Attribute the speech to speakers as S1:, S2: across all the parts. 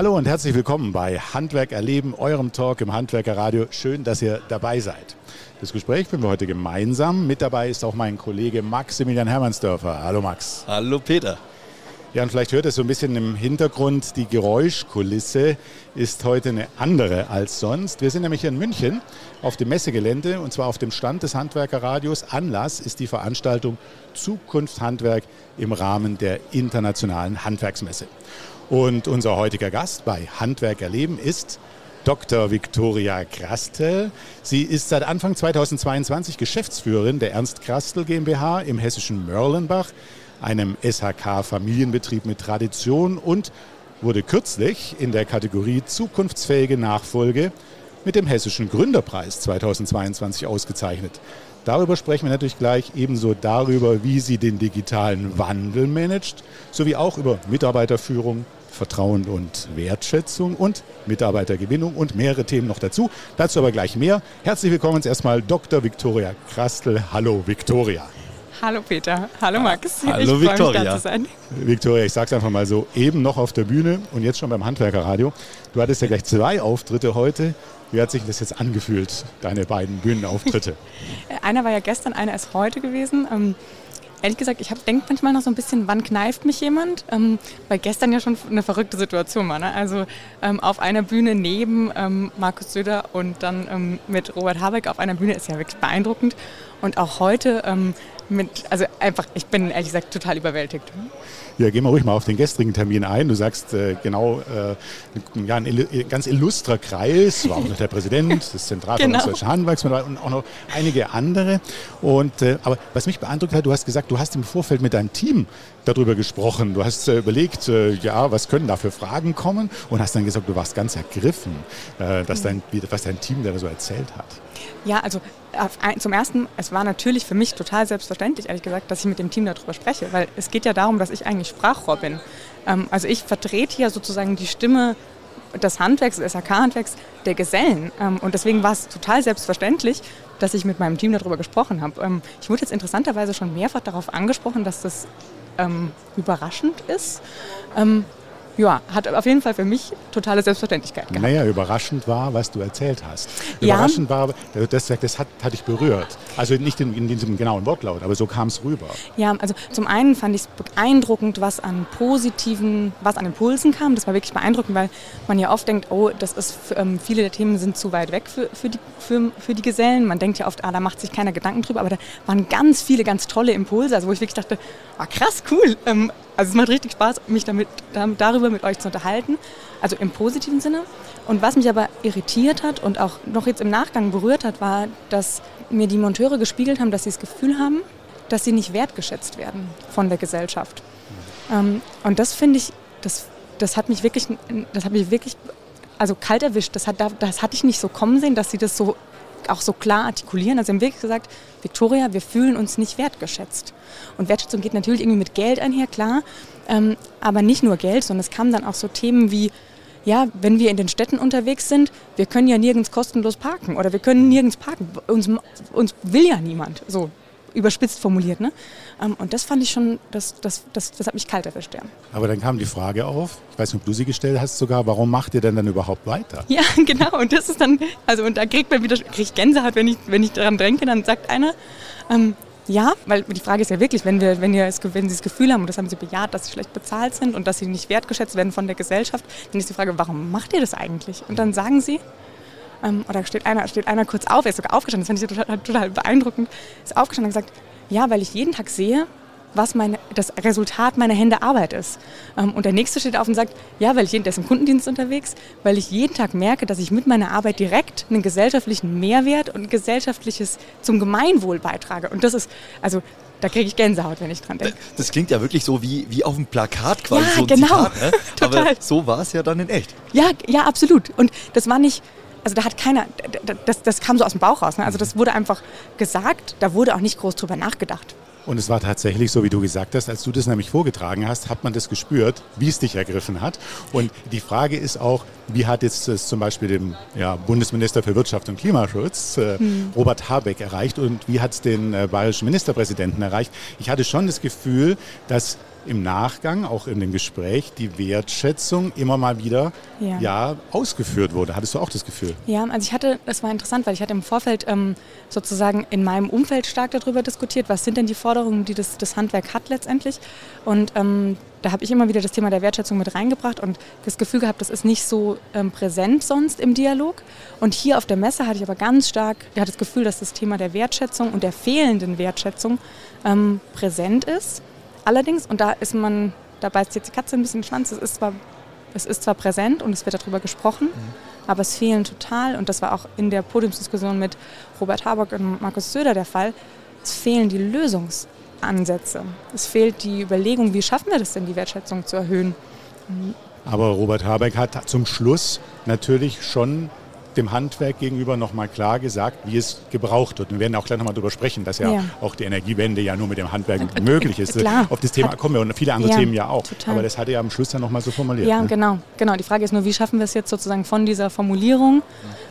S1: Hallo und herzlich willkommen bei Handwerk erleben, eurem Talk im Handwerkerradio. Schön, dass ihr dabei seid. Das Gespräch führen wir heute gemeinsam. Mit dabei ist auch mein Kollege Maximilian Hermannsdörfer. Hallo Max.
S2: Hallo Peter.
S1: Ja, und vielleicht hört ihr so ein bisschen im Hintergrund, die Geräuschkulisse ist heute eine andere als sonst. Wir sind nämlich hier in München auf dem Messegelände und zwar auf dem Stand des Handwerkerradios. Anlass ist die Veranstaltung Zukunft Handwerk im Rahmen der internationalen Handwerksmesse. Und unser heutiger Gast bei Handwerk erleben ist Dr. Viktoria Krastel. Sie ist seit Anfang 2022 Geschäftsführerin der Ernst Krastel GmbH im hessischen Mörlenbach einem SHK-Familienbetrieb mit Tradition und wurde kürzlich in der Kategorie Zukunftsfähige Nachfolge mit dem Hessischen Gründerpreis 2022 ausgezeichnet. Darüber sprechen wir natürlich gleich ebenso darüber, wie sie den digitalen Wandel managt, sowie auch über Mitarbeiterführung, Vertrauen und Wertschätzung und Mitarbeitergewinnung und mehrere Themen noch dazu. Dazu aber gleich mehr. Herzlich willkommen erstmal Dr. Viktoria Krastel. Hallo Viktoria.
S3: Hallo Peter, hallo Max.
S1: Hallo ich Viktoria. Mich, da zu sein. Viktoria, ich sag's einfach mal so, eben noch auf der Bühne und jetzt schon beim Handwerkerradio. Du hattest ja gleich zwei Auftritte heute. Wie hat sich das jetzt angefühlt, deine beiden Bühnenauftritte?
S3: einer war ja gestern, einer ist heute gewesen. Ehrlich gesagt, ich denke manchmal noch so ein bisschen, wann kneift mich jemand? Ähm, weil gestern ja schon eine verrückte Situation war. Ne? Also ähm, auf einer Bühne neben ähm, Markus Söder und dann ähm, mit Robert Habeck auf einer Bühne ist ja wirklich beeindruckend. Und auch heute ähm, mit, also einfach, ich bin ehrlich gesagt total überwältigt.
S1: Ja, gehen wir ruhig mal auf den gestrigen Termin ein. Du sagst äh, genau, äh, ja, ein il ganz illustrer Kreis, war auch noch der Präsident des Zentralverbandes genau. Deutscher Handwerksmittel und auch noch einige andere. Und, äh, aber was mich beeindruckt hat, du hast gesagt, du hast im Vorfeld mit deinem Team darüber gesprochen. Du hast äh, überlegt, äh, ja, was können da für Fragen kommen und hast dann gesagt, du warst ganz ergriffen, äh, dass dein, was dein Team da so erzählt hat.
S3: Ja, also zum ersten, es war natürlich für mich total selbstverständlich, ehrlich gesagt, dass ich mit dem Team darüber spreche, weil es geht ja darum, dass ich eigentlich Sprachrohr bin. Ähm, also ich vertrete hier sozusagen die Stimme des Handwerks, des SAK-Handwerks der Gesellen. Ähm, und deswegen war es total selbstverständlich, dass ich mit meinem Team darüber gesprochen habe. Ähm, ich wurde jetzt interessanterweise schon mehrfach darauf angesprochen, dass das überraschend ist ja, hat auf jeden Fall für mich totale Selbstverständlichkeit
S1: gehabt. Naja, überraschend war, was du erzählt hast. Überraschend ja. war, das, das hat, hat dich berührt. Also nicht in, in diesem genauen Wortlaut, aber so kam es rüber.
S3: Ja, also zum einen fand ich es beeindruckend, was an positiven, was an Impulsen kam. Das war wirklich beeindruckend, weil man ja oft denkt, oh, das ist, ähm, viele der Themen sind zu weit weg für, für, die, für, für die Gesellen. Man denkt ja oft, ah, da macht sich keiner Gedanken drüber, aber da waren ganz viele, ganz tolle Impulse, also wo ich wirklich dachte, ah, krass, cool. Ähm, also es macht richtig Spaß, mich damit, darüber mit euch zu unterhalten, also im positiven Sinne. Und was mich aber irritiert hat und auch noch jetzt im Nachgang berührt hat, war, dass mir die Monteure gespiegelt haben, dass sie das Gefühl haben, dass sie nicht wertgeschätzt werden von der Gesellschaft. Ähm, und das finde ich, das, das hat mich wirklich, das hat mich wirklich, also kalt erwischt. Das, hat, das hatte ich nicht so kommen sehen, dass sie das so auch so klar artikulieren. Also haben wirklich gesagt, Victoria, wir fühlen uns nicht wertgeschätzt. Und Wertschätzung geht natürlich irgendwie mit Geld einher, klar. Ähm, aber nicht nur Geld, sondern es kamen dann auch so Themen wie, ja, wenn wir in den Städten unterwegs sind, wir können ja nirgends kostenlos parken oder wir können nirgends parken. Uns, uns will ja niemand. So, überspitzt formuliert. Ne? Ähm, und das fand ich schon, das, das, das, das hat mich kalt erwischt. Ja.
S1: Aber dann kam die Frage auf, ich weiß nicht, ob du sie gestellt hast sogar, warum macht ihr denn dann überhaupt weiter?
S3: Ja, genau. Und das ist dann, also und da kriegt man wieder kriegt Gänsehaut, wenn ich, wenn ich daran denke, dann sagt einer, ähm, ja, weil die Frage ist ja wirklich, wenn, wir, wenn, wir, wenn Sie das Gefühl haben, und das haben Sie bejaht, dass Sie schlecht bezahlt sind und dass Sie nicht wertgeschätzt werden von der Gesellschaft, dann ist die Frage, warum macht ihr das eigentlich? Und dann sagen Sie, ähm, oder steht einer, steht einer kurz auf, er ist sogar aufgestanden, das fand ich total, total beeindruckend, ist aufgestanden und gesagt, ja, weil ich jeden Tag sehe, was meine, das Resultat meiner Hände Arbeit ist. Ähm, und der nächste steht auf und sagt, ja, weil ich jeden, ist im Kundendienst unterwegs, weil ich jeden Tag merke, dass ich mit meiner Arbeit direkt einen gesellschaftlichen Mehrwert und gesellschaftliches zum Gemeinwohl beitrage. Und das ist, also da kriege ich Gänsehaut, wenn ich dran denke.
S2: Das klingt ja wirklich so wie, wie auf dem Plakat quasi
S3: ja,
S2: so ein
S3: genau.
S2: Zitat. Ne? Total. Aber so war es ja dann in echt.
S3: Ja, ja, absolut. Und das war nicht, also da hat keiner, das, das kam so aus dem Bauch raus. Ne? Also das wurde einfach gesagt, da wurde auch nicht groß drüber nachgedacht.
S1: Und es war tatsächlich so, wie du gesagt hast, als du das nämlich vorgetragen hast, hat man das gespürt, wie es dich ergriffen hat. Und die Frage ist auch, wie hat jetzt das zum Beispiel dem ja, Bundesminister für Wirtschaft und Klimaschutz, äh, hm. Robert Habeck, erreicht und wie hat es den äh, bayerischen Ministerpräsidenten erreicht? Ich hatte schon das Gefühl, dass im Nachgang, auch in dem Gespräch, die Wertschätzung immer mal wieder ja. ja. ausgeführt wurde. Hattest du auch das Gefühl?
S3: Ja, also ich hatte, das war interessant, weil ich hatte im Vorfeld ähm, sozusagen in meinem Umfeld stark darüber diskutiert, was sind denn die Forderungen, die das, das Handwerk hat letztendlich. Und ähm, da habe ich immer wieder das Thema der Wertschätzung mit reingebracht und das Gefühl gehabt, das ist nicht so ähm, präsent sonst im Dialog. Und hier auf der Messe hatte ich aber ganz stark ja, das Gefühl, dass das Thema der Wertschätzung und der fehlenden Wertschätzung ähm, präsent ist. Allerdings, und da ist man, da beißt jetzt die Katze ein bisschen Schwanz, es ist zwar, es ist zwar präsent und es wird darüber gesprochen, mhm. aber es fehlen total, und das war auch in der Podiumsdiskussion mit Robert Habeck und Markus Söder der Fall, es fehlen die Lösungsansätze. Es fehlt die Überlegung, wie schaffen wir das denn, die Wertschätzung zu erhöhen.
S1: Aber Robert Habeck hat zum Schluss natürlich schon dem Handwerk gegenüber nochmal klar gesagt, wie es gebraucht wird. Wir werden auch gleich nochmal darüber sprechen, dass ja, ja, auch die Energiewende ja nur mit dem Handwerk und, möglich ist. Klar. Auf das Thema kommen wir und viele andere ja, Themen ja auch. Total. Aber das hat er ja am Schluss dann nochmal so formuliert.
S3: Ja, ne? genau, genau. Die Frage ist nur, wie schaffen wir es jetzt sozusagen von dieser Formulierung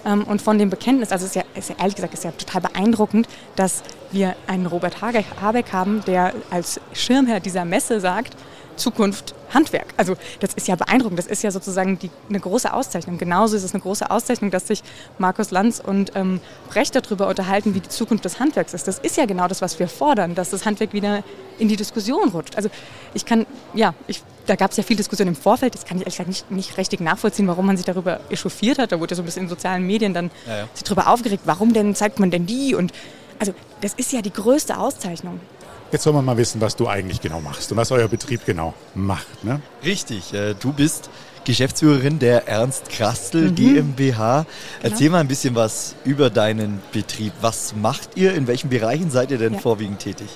S3: ähm, und von dem Bekenntnis, also es ist ja, ist ja ehrlich gesagt ist ja total beeindruckend, dass wir einen Robert Habeck haben, der als Schirmherr dieser Messe sagt, Zukunft Handwerk. Also das ist ja beeindruckend. Das ist ja sozusagen die, eine große Auszeichnung. Genauso ist es eine große Auszeichnung, dass sich Markus Lanz und ähm, Brecht darüber unterhalten, wie die Zukunft des Handwerks ist. Das ist ja genau das, was wir fordern, dass das Handwerk wieder in die Diskussion rutscht. Also ich kann, ja, ich, da gab es ja viel Diskussion im Vorfeld. Das kann ich ehrlich gesagt nicht, nicht richtig nachvollziehen, warum man sich darüber echauffiert hat. Da wurde ja so ein bisschen in sozialen Medien dann ja, ja. sich darüber aufgeregt, warum denn zeigt man denn die? Und also das ist ja die größte Auszeichnung.
S1: Jetzt wollen wir mal wissen, was du eigentlich genau machst und was euer Betrieb genau macht. Ne?
S2: Richtig, äh, du bist Geschäftsführerin der Ernst Krastel mhm. GmbH. Genau. Erzähl mal ein bisschen was über deinen Betrieb. Was macht ihr? In welchen Bereichen seid ihr denn ja. vorwiegend tätig?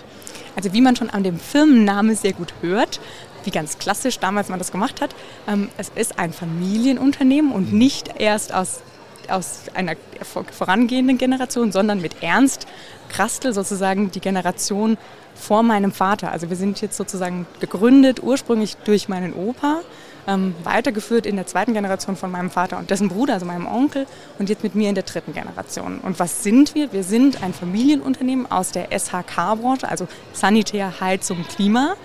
S3: Also wie man schon an dem Firmennamen sehr gut hört, wie ganz klassisch damals man das gemacht hat, ähm, es ist ein Familienunternehmen und mhm. nicht erst aus aus einer vorangehenden Generation, sondern mit Ernst Krastel sozusagen die Generation vor meinem Vater. Also wir sind jetzt sozusagen gegründet ursprünglich durch meinen Opa, ähm, weitergeführt in der zweiten Generation von meinem Vater und dessen Bruder, also meinem Onkel, und jetzt mit mir in der dritten Generation. Und was sind wir? Wir sind ein Familienunternehmen aus der SHK-Branche, also Sanitär, Heizung, Klima.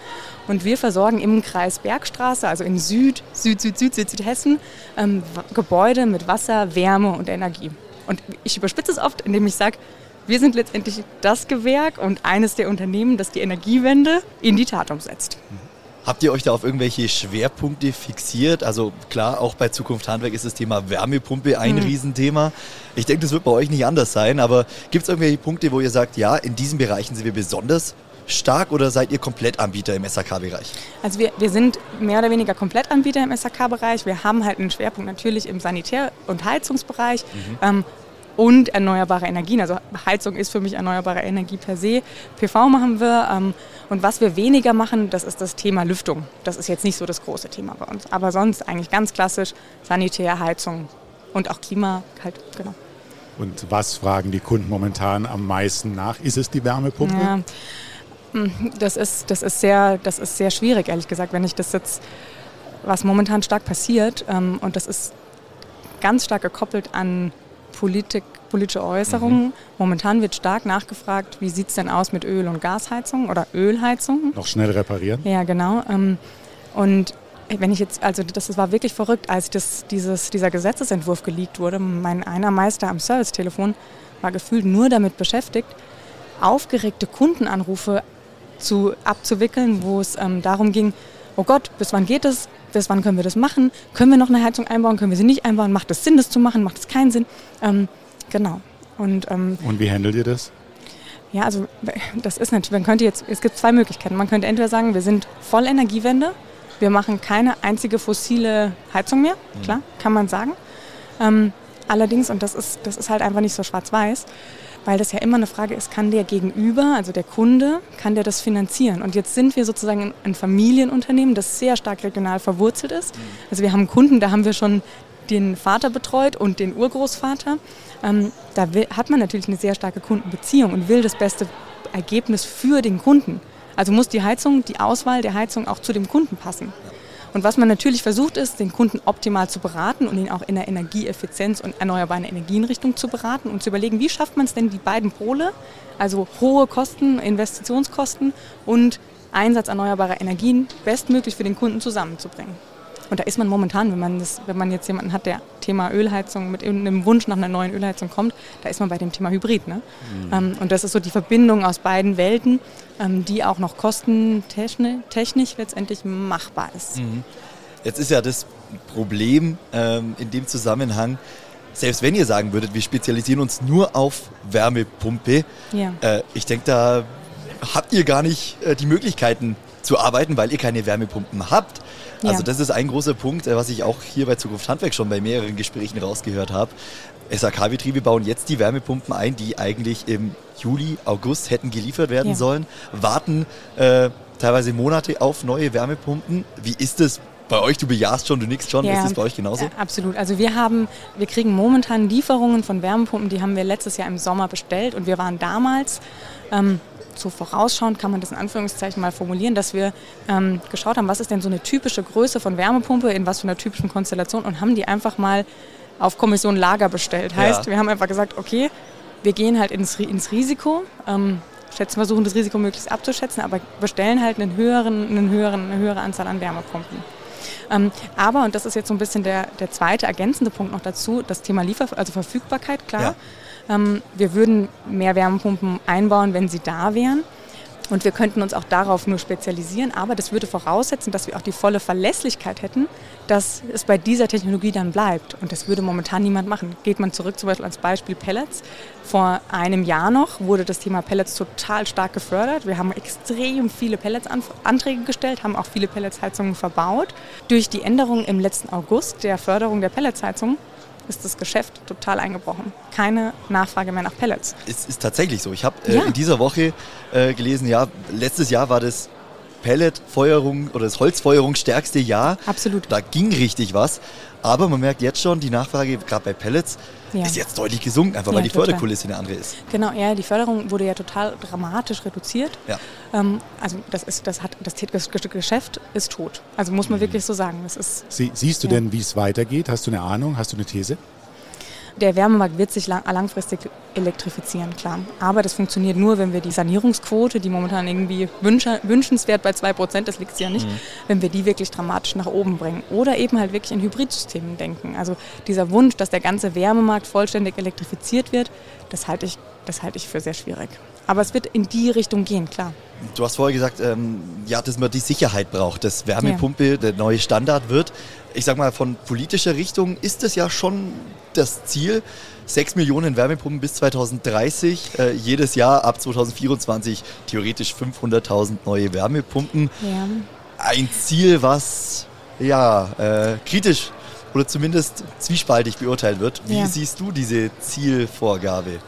S3: Und wir versorgen im Kreis Bergstraße, also in Süd, Süd, Süd, Süd, Süd, Südhessen, ähm, Gebäude mit Wasser, Wärme und Energie. Und ich überspitze es oft, indem ich sage, wir sind letztendlich das Gewerk und eines der Unternehmen, das die Energiewende in die Tat umsetzt.
S2: Habt ihr euch da auf irgendwelche Schwerpunkte fixiert? Also klar, auch bei Zukunft Handwerk ist das Thema Wärmepumpe ein mhm. Riesenthema. Ich denke, das wird bei euch nicht anders sein, aber gibt es irgendwelche Punkte, wo ihr sagt, ja, in diesen Bereichen sind wir besonders stark oder seid ihr Komplettanbieter im SAK-Bereich?
S3: Also wir, wir sind mehr oder weniger Komplettanbieter im SAK-Bereich. Wir haben halt einen Schwerpunkt natürlich im Sanitär- und Heizungsbereich. Mhm. Ähm, und erneuerbare Energien. Also Heizung ist für mich erneuerbare Energie per se. PV machen wir. Ähm, und was wir weniger machen, das ist das Thema Lüftung. Das ist jetzt nicht so das große Thema bei uns. Aber sonst eigentlich ganz klassisch Sanitär, Heizung und auch Klima halt, genau.
S1: Und was fragen die Kunden momentan am meisten nach? Ist es die Wärmepumpe? Ja,
S3: hm, das ist, das, ist sehr, das ist sehr schwierig, ehrlich gesagt, wenn ich das jetzt, was momentan stark passiert, ähm, und das ist ganz stark gekoppelt an Politik, politische Äußerungen. Mhm. Momentan wird stark nachgefragt, wie sieht es denn aus mit Öl- und Gasheizung oder Ölheizung?
S1: Noch schnell reparieren?
S3: Ja, genau. Ähm, und wenn ich jetzt, also das war wirklich verrückt, als das, dieses, dieser Gesetzesentwurf geleakt wurde. Mein einer Meister am Servicetelefon war gefühlt nur damit beschäftigt, aufgeregte Kundenanrufe zu, abzuwickeln, wo es ähm, darum ging, oh Gott, bis wann geht es? Bis wann können wir das machen? Können wir noch eine Heizung einbauen? Können wir sie nicht einbauen? Macht es Sinn, das zu machen? Macht es keinen Sinn? Ähm, genau.
S1: Und, ähm, Und wie handelt ihr das?
S3: Ja, also das ist natürlich, man könnte jetzt, es gibt zwei Möglichkeiten. Man könnte entweder sagen, wir sind voll Energiewende, wir machen keine einzige fossile Heizung mehr, mhm. klar, kann man sagen. Ähm, allerdings, und das ist, das ist halt einfach nicht so schwarz-weiß, weil das ja immer eine Frage ist, kann der Gegenüber, also der Kunde, kann der das finanzieren? Und jetzt sind wir sozusagen ein Familienunternehmen, das sehr stark regional verwurzelt ist. Mhm. Also wir haben Kunden, da haben wir schon den Vater betreut und den Urgroßvater. Ähm, da will, hat man natürlich eine sehr starke Kundenbeziehung und will das beste Ergebnis für den Kunden. Also muss die Heizung, die Auswahl der Heizung auch zu dem Kunden passen. Und was man natürlich versucht ist, den Kunden optimal zu beraten und ihn auch in der Energieeffizienz und erneuerbaren Energienrichtung zu beraten und zu überlegen, wie schafft man es denn, die beiden Pole, also hohe Kosten, Investitionskosten und Einsatz erneuerbarer Energien bestmöglich für den Kunden zusammenzubringen. Und da ist man momentan, wenn man, das, wenn man jetzt jemanden hat, der Thema Ölheizung mit einem Wunsch nach einer neuen Ölheizung kommt, da ist man bei dem Thema Hybrid. Ne? Mhm. Ähm, und das ist so die Verbindung aus beiden Welten, ähm, die auch noch kostentechnisch letztendlich machbar ist. Mhm.
S2: Jetzt ist ja das Problem ähm, in dem Zusammenhang, selbst wenn ihr sagen würdet, wir spezialisieren uns nur auf Wärmepumpe, ja. äh, ich denke, da habt ihr gar nicht äh, die Möglichkeiten zu arbeiten, weil ihr keine Wärmepumpen habt. Also ja. das ist ein großer Punkt, äh, was ich auch hier bei Zukunft Handwerk schon bei mehreren Gesprächen rausgehört habe. SAK-Betriebe bauen jetzt die Wärmepumpen ein, die eigentlich im Juli, August hätten geliefert werden ja. sollen, warten äh, teilweise Monate auf neue Wärmepumpen. Wie ist es bei euch? Du bejahst schon, du nickst schon. Ja, ist das bei euch genauso? Ja,
S3: absolut. Also wir haben, wir kriegen momentan Lieferungen von Wärmepumpen, die haben wir letztes Jahr im Sommer bestellt und wir waren damals ähm, so vorausschauend kann man das in Anführungszeichen mal formulieren, dass wir ähm, geschaut haben, was ist denn so eine typische Größe von Wärmepumpe, in was für einer typischen Konstellation und haben die einfach mal auf Kommission Lager bestellt. Heißt, ja. wir haben einfach gesagt, okay, wir gehen halt ins, ins Risiko, ähm, schätzen, versuchen das Risiko möglichst abzuschätzen, aber bestellen halt einen höheren, einen höheren, eine höhere Anzahl an Wärmepumpen. Ähm, aber, und das ist jetzt so ein bisschen der, der zweite ergänzende Punkt noch dazu, das Thema Liefer, also Verfügbarkeit, klar. Ja. Ähm, wir würden mehr Wärmepumpen einbauen, wenn sie da wären. Und wir könnten uns auch darauf nur spezialisieren, aber das würde voraussetzen, dass wir auch die volle Verlässlichkeit hätten, dass es bei dieser Technologie dann bleibt. Und das würde momentan niemand machen. Geht man zurück zum Beispiel als Beispiel Pellets. Vor einem Jahr noch wurde das Thema Pellets total stark gefördert. Wir haben extrem viele Pelletsanträge gestellt, haben auch viele Pelletsheizungen verbaut. Durch die Änderung im letzten August der Förderung der Pelletsheizung ist das Geschäft total eingebrochen. Keine Nachfrage mehr nach Pellets.
S2: Es ist tatsächlich so. Ich habe äh, ja. in dieser Woche äh, gelesen, ja, letztes Jahr war das Pelletfeuerung oder das Holzfeuerung stärkste Jahr.
S3: Absolut.
S2: Da ging richtig was. Aber man merkt jetzt schon, die Nachfrage gerade bei Pellets ja. ist jetzt deutlich gesunken, einfach ja, weil die total. Förderkulisse eine andere ist.
S3: Genau, ja, die Förderung wurde ja total dramatisch reduziert. Ja. Ähm, also das ist, das hat, das Geschäft ist tot. Also muss man mhm. wirklich so sagen. Das ist,
S1: Sie, siehst du denn, wie es weitergeht? Hast du eine Ahnung? Hast du eine These?
S3: Der Wärmemarkt wird sich lang, langfristig elektrifizieren, klar. Aber das funktioniert nur, wenn wir die Sanierungsquote, die momentan irgendwie wünschenswert bei 2%, das liegt ja nicht, mhm. wenn wir die wirklich dramatisch nach oben bringen. Oder eben halt wirklich in Hybridsystemen denken. Also dieser Wunsch, dass der ganze Wärmemarkt vollständig elektrifiziert wird, das halte ich, das halte ich für sehr schwierig. Aber es wird in die Richtung gehen, klar.
S2: Du hast vorher gesagt, ähm, ja, dass man die Sicherheit braucht, dass Wärmepumpe ja. der neue Standard wird. Ich sag mal, von politischer Richtung ist es ja schon das Ziel. 6 Millionen Wärmepumpen bis 2030, äh, jedes Jahr ab 2024 theoretisch 500.000 neue Wärmepumpen. Ja. Ein Ziel, was ja äh, kritisch oder zumindest zwiespaltig beurteilt wird. Wie ja. siehst du diese Zielvorgabe?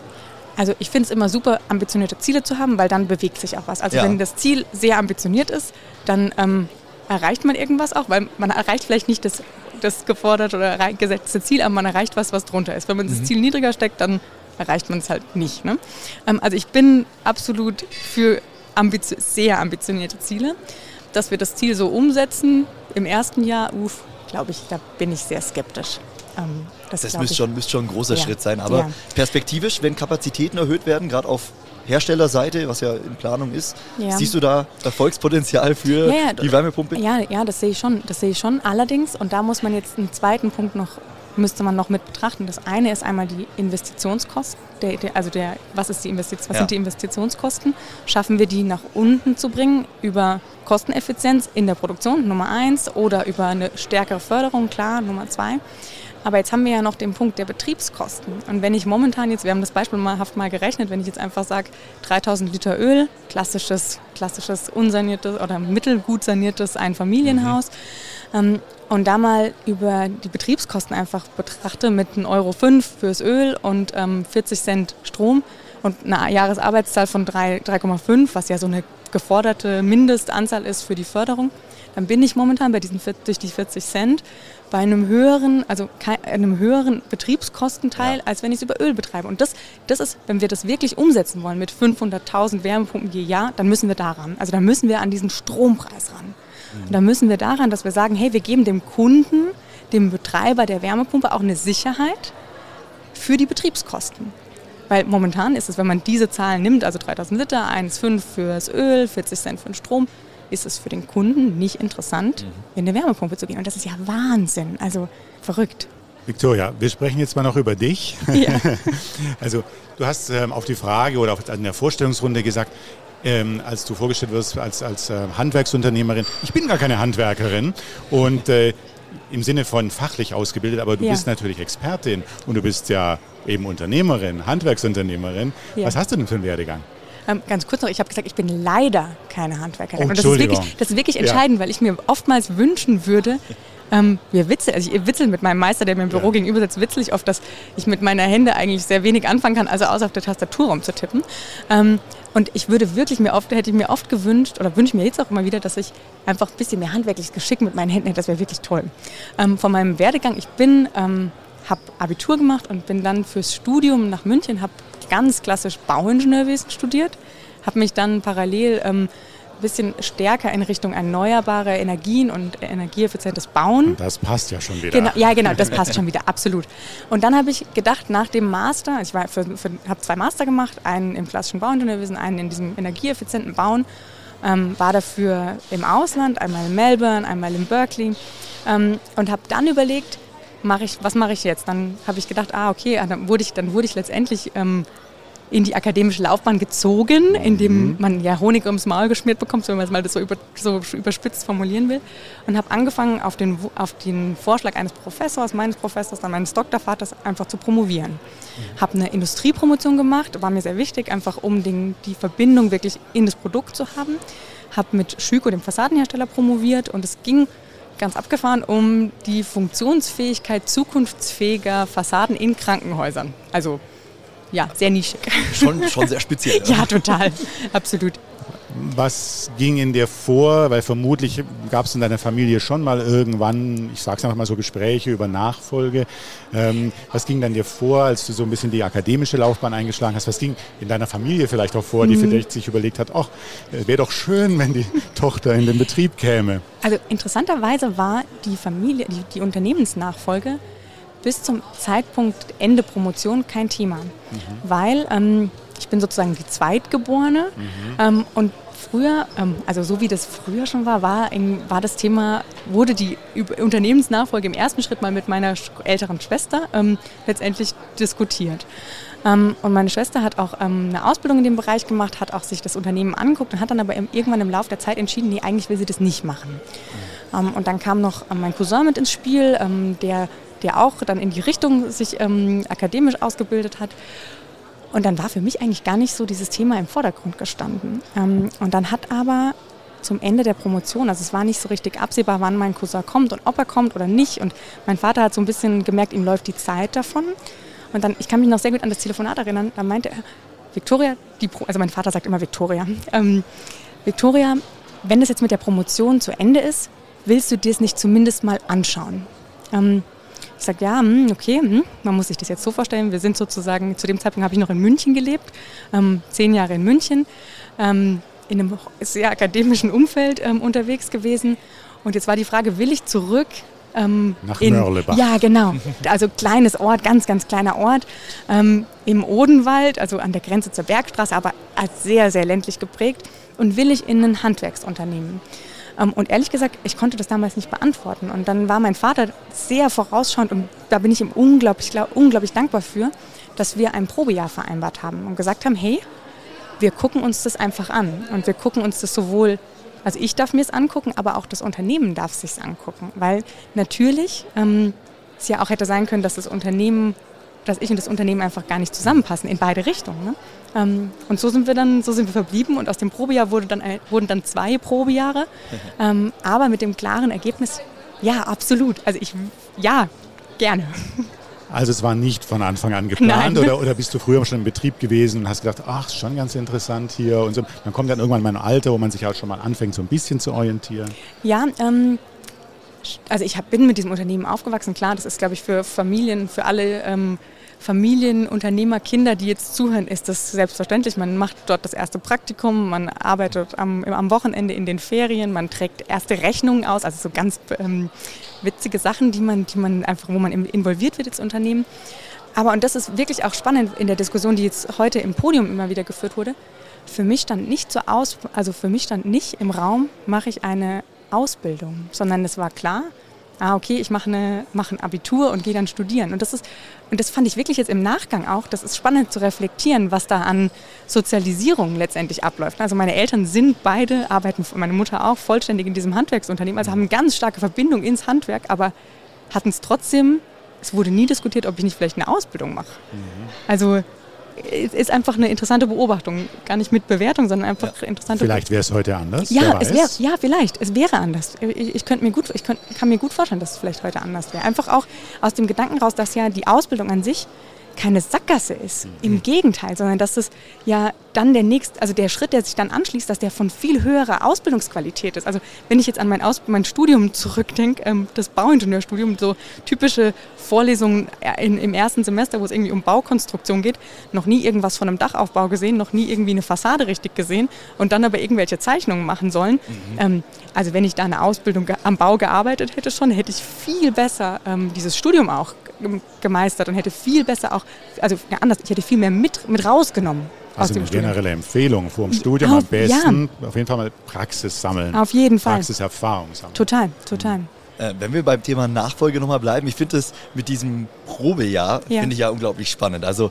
S3: Also ich finde es immer super, ambitionierte Ziele zu haben, weil dann bewegt sich auch was. Also ja. wenn das Ziel sehr ambitioniert ist, dann ähm, erreicht man irgendwas auch, weil man erreicht vielleicht nicht das, das geforderte oder gesetzte Ziel, aber man erreicht was, was drunter ist. Wenn man mhm. das Ziel niedriger steckt, dann erreicht man es halt nicht. Ne? Ähm, also ich bin absolut für ambitio sehr ambitionierte Ziele. Dass wir das Ziel so umsetzen im ersten Jahr, uff, glaube ich, da bin ich sehr skeptisch.
S2: Ähm, das, das müsste schon, müsste schon ein großer ja. Schritt sein. Aber ja. perspektivisch, wenn Kapazitäten erhöht werden, gerade auf Herstellerseite, was ja in Planung ist, ja. siehst du da Erfolgspotenzial für die Wärmepumpe?
S3: Ja, ja, das sehe ich schon. Das sehe ich schon. Allerdings, und da muss man jetzt einen zweiten Punkt noch müsste man noch mit betrachten. Das eine ist einmal die Investitionskosten, der, der, also der, was, ist die Investition, was ja. sind die Investitionskosten? Schaffen wir die nach unten zu bringen über Kosteneffizienz in der Produktion, Nummer eins, oder über eine stärkere Förderung, klar, Nummer zwei. Aber jetzt haben wir ja noch den Punkt der Betriebskosten. Und wenn ich momentan jetzt, wir haben das beispielhaft mal gerechnet, wenn ich jetzt einfach sage, 3000 Liter Öl, klassisches, klassisches unsaniertes oder mittelgut saniertes Einfamilienhaus, mhm. ähm, und da mal über die Betriebskosten einfach betrachte mit 1,05 Euro fürs Öl und ähm, 40 Cent Strom und eine Jahresarbeitszahl von 3,5, was ja so eine geforderte Mindestanzahl ist für die Förderung, dann bin ich momentan bei diesen durch die 40 Cent bei einem höheren, also einem höheren Betriebskostenteil, ja. als wenn ich es über Öl betreibe. Und das, das ist, wenn wir das wirklich umsetzen wollen mit 500.000 Wärmepumpen je Jahr, dann müssen wir daran. Also dann müssen wir an diesen Strompreis ran. Mhm. Und dann müssen wir daran, dass wir sagen, hey, wir geben dem Kunden, dem Betreiber der Wärmepumpe auch eine Sicherheit für die Betriebskosten. Weil momentan ist es, wenn man diese Zahlen nimmt, also 3000 Liter, 1,5 fürs Öl, 40 Cent für den Strom, ist es für den Kunden nicht interessant, mhm. in eine Wärmepumpe zu gehen. Und das ist ja Wahnsinn, also verrückt.
S1: Victoria, wir sprechen jetzt mal noch über dich. Ja. also du hast ähm, auf die Frage oder auf, in der Vorstellungsrunde gesagt, ähm, als du vorgestellt wirst als, als äh, Handwerksunternehmerin, ich bin gar keine Handwerkerin und äh, im Sinne von fachlich ausgebildet, aber du ja. bist natürlich Expertin und du bist ja eben Unternehmerin, Handwerksunternehmerin. Ja. Was hast du denn für einen Werdegang?
S3: Ähm, ganz kurz noch, ich habe gesagt, ich bin leider keine Handwerkerin. Oh, und das ist wirklich, das ist wirklich entscheidend, ja. weil ich mir oftmals wünschen würde, ähm, wir witzeln, also ich witzel mit meinem Meister, der mir im Büro ja. gegenüber sitzt, witzel ich oft, dass ich mit meiner Hände eigentlich sehr wenig anfangen kann, also außer auf der Tastatur rumzutippen. Ähm, und ich würde wirklich mir oft, hätte ich mir oft gewünscht, oder wünsche mir jetzt auch immer wieder, dass ich einfach ein bisschen mehr handwerkliches Geschick mit meinen Händen hätte. Das wäre wirklich toll. Ähm, von meinem Werdegang, ich bin, ähm, habe Abitur gemacht und bin dann fürs Studium nach München, habe ganz klassisch Bauingenieurwesen studiert, habe mich dann parallel ähm, ein bisschen stärker in Richtung erneuerbare Energien und energieeffizientes Bauen.
S1: Das passt ja schon wieder.
S3: Genau, ja, genau, das passt schon wieder, absolut. Und dann habe ich gedacht, nach dem Master, also ich habe zwei Master gemacht, einen im klassischen Bauingenieurwesen, einen in diesem energieeffizienten Bauen, ähm, war dafür im Ausland, einmal in Melbourne, einmal in Berkeley ähm, und habe dann überlegt, mach ich, was mache ich jetzt? Dann habe ich gedacht, ah, okay, ah, dann wurde ich, dann wurde ich letztendlich ähm, in die akademische Laufbahn gezogen, indem mhm. man ja Honig ums Maul geschmiert bekommt, wenn man es mal so, über, so überspitzt formulieren will. Und habe angefangen, auf den, auf den Vorschlag eines Professors, meines Professors, dann meines Doktorvaters, einfach zu promovieren. Mhm. Habe eine Industriepromotion gemacht, war mir sehr wichtig, einfach um den, die Verbindung wirklich in das Produkt zu haben. Habe mit Schüko, dem Fassadenhersteller, promoviert und es ging ganz abgefahren um die Funktionsfähigkeit zukunftsfähiger Fassaden in Krankenhäusern. Also ja, sehr nischig.
S2: Schon, schon sehr speziell.
S3: ja, total, absolut.
S1: Was ging in dir vor? Weil vermutlich gab es in deiner Familie schon mal irgendwann, ich sage es einfach mal so, Gespräche über Nachfolge. Ähm, was ging dann dir vor, als du so ein bisschen die akademische Laufbahn eingeschlagen hast? Was ging in deiner Familie vielleicht auch vor, die mhm. vielleicht sich überlegt hat, ach, wäre doch schön, wenn die Tochter in den Betrieb käme?
S3: Also interessanterweise war die Familie, die, die Unternehmensnachfolge bis zum Zeitpunkt Ende Promotion kein Thema, mhm. weil ähm, ich bin sozusagen die Zweitgeborene mhm. ähm, und früher, ähm, also so wie das früher schon war, war, in, war das Thema, wurde die Unternehmensnachfolge im ersten Schritt mal mit meiner älteren Schwester ähm, letztendlich diskutiert. Ähm, und meine Schwester hat auch ähm, eine Ausbildung in dem Bereich gemacht, hat auch sich das Unternehmen angeguckt und hat dann aber irgendwann im Laufe der Zeit entschieden, nee, eigentlich will sie das nicht machen. Mhm. Ähm, und dann kam noch mein Cousin mit ins Spiel, der der auch dann in die Richtung sich ähm, akademisch ausgebildet hat. Und dann war für mich eigentlich gar nicht so dieses Thema im Vordergrund gestanden. Ähm, und dann hat aber zum Ende der Promotion, also es war nicht so richtig absehbar, wann mein Cousin kommt und ob er kommt oder nicht. Und mein Vater hat so ein bisschen gemerkt, ihm läuft die Zeit davon. Und dann, ich kann mich noch sehr gut an das Telefonat erinnern, da meinte er, Victoria, die Pro also mein Vater sagt immer Victoria, ähm, Victoria, wenn das jetzt mit der Promotion zu Ende ist, willst du dir es nicht zumindest mal anschauen? Ähm, ich sage, ja, hm, okay, hm, man muss sich das jetzt so vorstellen. Wir sind sozusagen, zu dem Zeitpunkt habe ich noch in München gelebt, ähm, zehn Jahre in München, ähm, in einem sehr akademischen Umfeld ähm, unterwegs gewesen. Und jetzt war die Frage, will ich zurück
S1: ähm, Nach in, Mörlebach.
S3: Ja, genau. Also kleines Ort, ganz, ganz kleiner Ort ähm, im Odenwald, also an der Grenze zur Bergstraße, aber als sehr, sehr ländlich geprägt. Und will ich in ein Handwerksunternehmen? Ähm, und ehrlich gesagt, ich konnte das damals nicht beantworten. Und dann war mein Vater sehr vorausschauend und da bin ich ihm unglaublich, unglaublich dankbar für, dass wir ein Probejahr vereinbart haben und gesagt haben, hey, wir gucken uns das einfach an. Und wir gucken uns das sowohl, also ich darf mir es angucken, aber auch das Unternehmen darf es sich angucken. Weil natürlich ähm, es ja auch hätte sein können, dass das Unternehmen dass ich und das Unternehmen einfach gar nicht zusammenpassen in beide Richtungen. Ne? Ähm, und so sind wir dann, so sind wir verblieben und aus dem Probejahr wurde dann, wurden dann zwei Probejahre, ähm, aber mit dem klaren Ergebnis, ja, absolut. Also ich, ja, gerne.
S1: Also es war nicht von Anfang an geplant oder, oder bist du früher schon im Betrieb gewesen und hast gedacht, ach, ist schon ganz interessant hier und so. Dann kommt dann irgendwann mein Alter, wo man sich auch schon mal anfängt, so ein bisschen zu orientieren.
S3: Ja, ähm, also ich hab, bin mit diesem Unternehmen aufgewachsen. Klar, das ist, glaube ich, für Familien, für alle ähm, Familienunternehmer, Kinder, die jetzt zuhören, ist das selbstverständlich. Man macht dort das erste Praktikum, man arbeitet am, am Wochenende in den Ferien, man trägt erste Rechnungen aus, also so ganz ähm, witzige Sachen, die man, die man einfach, wo man involviert wird ins Unternehmen. Aber, und das ist wirklich auch spannend in der Diskussion, die jetzt heute im Podium immer wieder geführt wurde, für mich stand nicht so aus, also für mich stand nicht im Raum, mache ich eine Ausbildung, sondern es war klar, ah okay, ich mache, eine, mache ein Abitur und gehe dann studieren. Und das ist, und das fand ich wirklich jetzt im Nachgang auch, das ist spannend zu reflektieren, was da an Sozialisierung letztendlich abläuft. Also meine Eltern sind beide, arbeiten, meine Mutter auch, vollständig in diesem Handwerksunternehmen, also haben eine ganz starke Verbindung ins Handwerk, aber hatten es trotzdem, es wurde nie diskutiert, ob ich nicht vielleicht eine Ausbildung mache. Mhm. Also ist einfach eine interessante Beobachtung. Gar nicht mit Bewertung, sondern einfach ja. interessante
S1: Vielleicht wäre es heute anders.
S3: Ja, es wär, ja, vielleicht. Es wäre anders. Ich, ich, könnte mir gut, ich könnt, kann mir gut vorstellen, dass es vielleicht heute anders wäre. Einfach auch aus dem Gedanken raus, dass ja die Ausbildung an sich keine Sackgasse ist. Mhm. Im Gegenteil, sondern dass es ja dann der nächste, also der Schritt, der sich dann anschließt, dass der von viel höherer Ausbildungsqualität ist. Also wenn ich jetzt an mein, Aus mein Studium zurückdenke, ähm, das Bauingenieurstudium, so typische Vorlesungen in, im ersten Semester, wo es irgendwie um Baukonstruktion geht, noch nie irgendwas von einem Dachaufbau gesehen, noch nie irgendwie eine Fassade richtig gesehen und dann aber irgendwelche Zeichnungen machen sollen. Mhm. Ähm, also wenn ich da eine Ausbildung am Bau gearbeitet hätte schon, hätte ich viel besser ähm, dieses Studium auch gemeistert und hätte viel besser auch, also ja, anders, ich hätte viel mehr mit, mit rausgenommen.
S1: Also eine Studium. generelle Empfehlung vor dem Studium auf, am besten ja. auf jeden Fall mal Praxis sammeln.
S3: Auf jeden Fall.
S1: Praxiserfahrung sammeln.
S3: Total, total. Mhm.
S2: Äh, wenn wir beim Thema Nachfolge nochmal bleiben, ich finde das mit diesem Probejahr, ja. finde ich ja unglaublich spannend. Also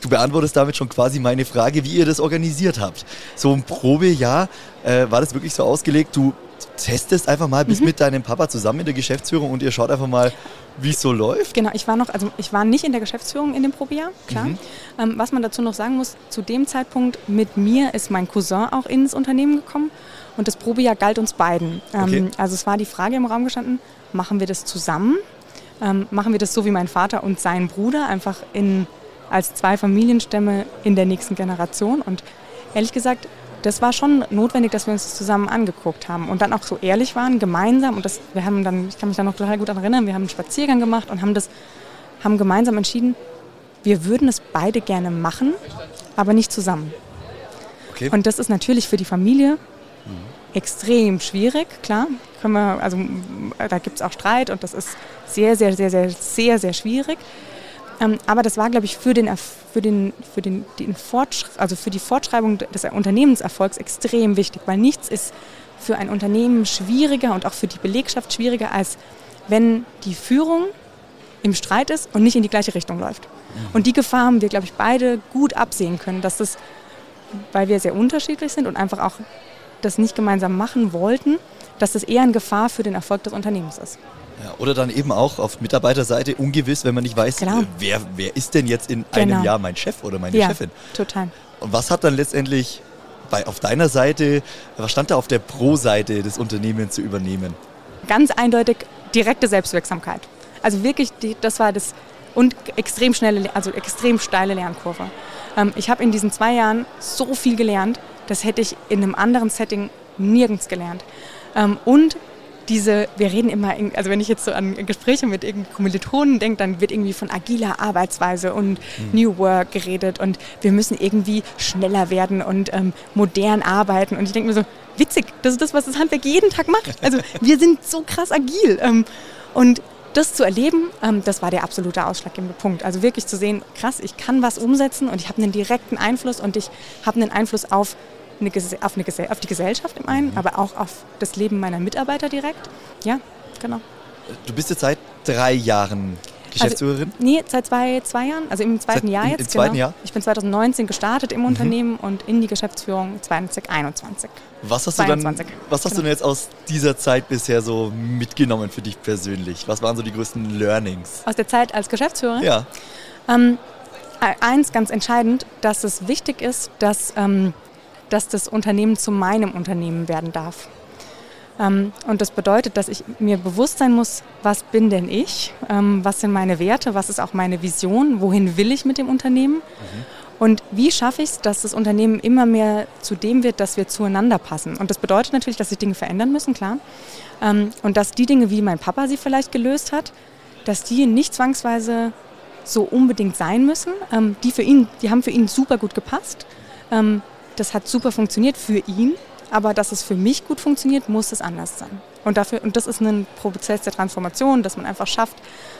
S2: du beantwortest damit schon quasi meine Frage, wie ihr das organisiert habt. So ein Probejahr, äh, war das wirklich so ausgelegt, du testest einfach mal, bist mhm. mit deinem Papa zusammen in der Geschäftsführung und ihr schaut einfach mal, wie es so läuft?
S3: Genau, ich war noch, also ich war nicht in der Geschäftsführung in dem Probejahr, klar. Mhm. Ähm, was man dazu noch sagen muss, zu dem Zeitpunkt mit mir ist mein Cousin auch ins Unternehmen gekommen und das Probejahr galt uns beiden. Ähm, okay. Also es war die Frage im Raum gestanden, machen wir das zusammen? Ähm, machen wir das so wie mein Vater und sein Bruder, einfach in, als zwei Familienstämme in der nächsten Generation? Und ehrlich gesagt, das war schon notwendig, dass wir uns das zusammen angeguckt haben und dann auch so ehrlich waren, gemeinsam. Und das, wir haben dann, ich kann mich da noch total gut daran erinnern, wir haben einen Spaziergang gemacht und haben das, haben gemeinsam entschieden, wir würden es beide gerne machen, aber nicht zusammen. Okay. Und das ist natürlich für die Familie mhm. extrem schwierig, klar. Können wir, also da gibt es auch Streit und das ist sehr, sehr, sehr, sehr, sehr, sehr schwierig. Ähm, aber das war, glaube ich, für den, für den, für den, den also für die Fortschreibung des Unternehmenserfolgs extrem wichtig, weil nichts ist für ein Unternehmen schwieriger und auch für die Belegschaft schwieriger, als wenn die Führung im Streit ist und nicht in die gleiche Richtung läuft. Mhm. Und die Gefahr haben wir, glaube ich, beide gut absehen können, dass das, weil wir sehr unterschiedlich sind und einfach auch das nicht gemeinsam machen wollten, dass das eher eine Gefahr für den Erfolg des Unternehmens ist.
S2: Ja, oder dann eben auch auf Mitarbeiterseite ungewiss, wenn man nicht weiß, genau. wer, wer ist denn jetzt in genau. einem Jahr mein Chef oder meine
S3: ja,
S2: Chefin.
S3: Total.
S2: Und was hat dann letztendlich bei, auf deiner Seite, was stand da auf der Pro-Seite des Unternehmens zu übernehmen?
S3: Ganz eindeutig direkte Selbstwirksamkeit. Also wirklich, die, das war das und extrem schnelle, also extrem steile Lernkurve. Ähm, ich habe in diesen zwei Jahren so viel gelernt, das hätte ich in einem anderen Setting nirgends gelernt. Ähm, und diese, wir reden immer, also wenn ich jetzt so an Gespräche mit Kommilitonen denke, dann wird irgendwie von agiler Arbeitsweise und mhm. New Work geredet und wir müssen irgendwie schneller werden und ähm, modern arbeiten. Und ich denke mir so, witzig, das ist das, was das Handwerk jeden Tag macht. Also wir sind so krass agil. Ähm, und das zu erleben, ähm, das war der absolute ausschlaggebende Punkt. Also wirklich zu sehen, krass, ich kann was umsetzen und ich habe einen direkten Einfluss und ich habe einen Einfluss auf eine, auf, eine, auf die Gesellschaft im einen, mhm. aber auch auf das Leben meiner Mitarbeiter direkt. Ja, genau.
S2: Du bist jetzt seit drei Jahren Geschäftsführerin?
S3: Also, nee, seit zwei, zwei Jahren, also im zweiten seit, Jahr jetzt.
S2: Im zweiten genau. Jahr?
S3: Ich bin 2019 gestartet im mhm. Unternehmen und in die Geschäftsführung 2021.
S2: Was hast, 22. du, dann, was hast genau. du denn jetzt aus dieser Zeit bisher so mitgenommen für dich persönlich? Was waren so die größten Learnings?
S3: Aus der Zeit als Geschäftsführerin?
S2: Ja.
S3: Ähm, eins ganz entscheidend, dass es wichtig ist, dass ähm, dass das Unternehmen zu meinem Unternehmen werden darf. Ähm, und das bedeutet, dass ich mir bewusst sein muss, was bin denn ich, ähm, was sind meine Werte, was ist auch meine Vision, wohin will ich mit dem Unternehmen mhm. und wie schaffe ich es, dass das Unternehmen immer mehr zu dem wird, dass wir zueinander passen. Und das bedeutet natürlich, dass sich Dinge verändern müssen, klar. Ähm, und dass die Dinge, wie mein Papa sie vielleicht gelöst hat, dass die nicht zwangsweise so unbedingt sein müssen. Die, für ihn, die haben für ihn super gut gepasst. Das hat super funktioniert für ihn, aber dass es für mich gut funktioniert, muss es anders sein. Und, dafür, und das ist ein Prozess der Transformation, dass man einfach schafft,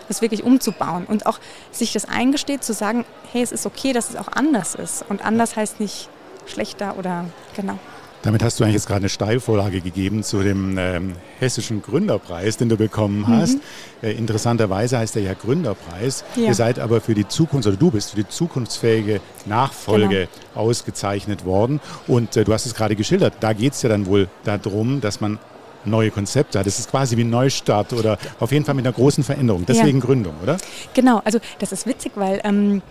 S3: das wirklich umzubauen und auch sich das eingesteht, zu sagen, hey, es ist okay, dass es auch anders ist. Und anders heißt nicht schlechter oder genau.
S1: Damit hast du eigentlich jetzt gerade eine Steilvorlage gegeben zu dem ähm, hessischen Gründerpreis, den du bekommen hast. Mhm. Äh, interessanterweise heißt er ja Gründerpreis. Ja. Ihr seid aber für die Zukunft, oder du bist für die zukunftsfähige Nachfolge genau. ausgezeichnet worden. Und äh, du hast es gerade geschildert, da geht es ja dann wohl darum, dass man neue Konzepte hat. Das ist quasi wie ein Neustart oder auf jeden Fall mit einer großen Veränderung. Deswegen ja. Gründung, oder?
S3: Genau, also das ist witzig, weil ähm,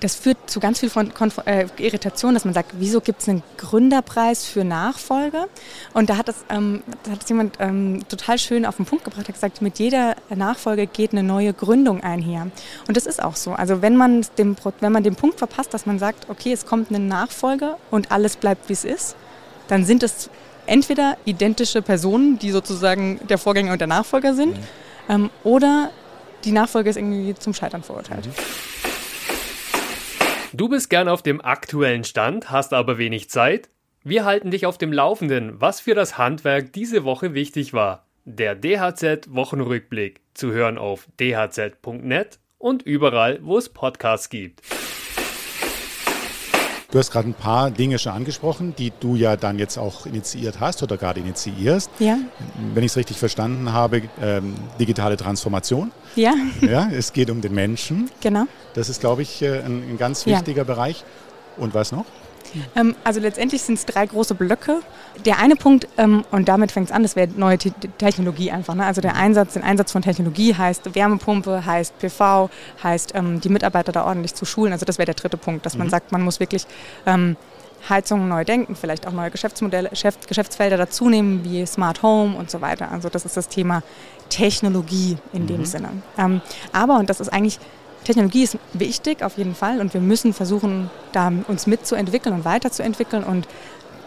S3: das führt zu ganz viel von Konf äh, Irritation, dass man sagt, wieso gibt es einen Gründerpreis für Nachfolge? Und da hat es, ähm, da hat es jemand ähm, total schön auf den Punkt gebracht, hat gesagt, mit jeder Nachfolge geht eine neue Gründung einher. Und das ist auch so. Also wenn man, dem, wenn man den Punkt verpasst, dass man sagt, okay, es kommt eine Nachfolge und alles bleibt, wie es ist, dann sind es entweder identische Personen, die sozusagen der Vorgänger und der Nachfolger sind, mhm. ähm, oder die Nachfolge ist irgendwie zum Scheitern verurteilt. Mhm.
S4: Du bist gern auf dem aktuellen Stand, hast aber wenig Zeit? Wir halten dich auf dem Laufenden, was für das Handwerk diese Woche wichtig war. Der DHZ Wochenrückblick zu hören auf dhz.net und überall, wo es Podcasts gibt.
S1: Du hast gerade ein paar Dinge schon angesprochen, die du ja dann jetzt auch initiiert hast oder gerade initiierst.
S3: Ja.
S1: Wenn ich es richtig verstanden habe, ähm, digitale Transformation.
S3: Ja.
S1: ja. Es geht um den Menschen.
S3: Genau.
S1: Das ist, glaube ich, äh, ein, ein ganz wichtiger ja. Bereich. Und was noch?
S3: Ähm, also letztendlich sind es drei große Blöcke. Der eine Punkt, ähm, und damit fängt es an, das wäre neue Te Technologie einfach. Ne? Also der Einsatz, den Einsatz von Technologie heißt Wärmepumpe, heißt PV, heißt ähm, die Mitarbeiter da ordentlich zu schulen. Also das wäre der dritte Punkt, dass mhm. man sagt, man muss wirklich ähm, Heizungen neu denken, vielleicht auch neue Geschäftsmodelle, Geschäftsfelder dazunehmen, wie Smart Home und so weiter. Also das ist das Thema Technologie in mhm. dem Sinne. Ähm, aber, und das ist eigentlich Technologie ist wichtig auf jeden Fall und wir müssen versuchen, da uns mitzuentwickeln und weiterzuentwickeln und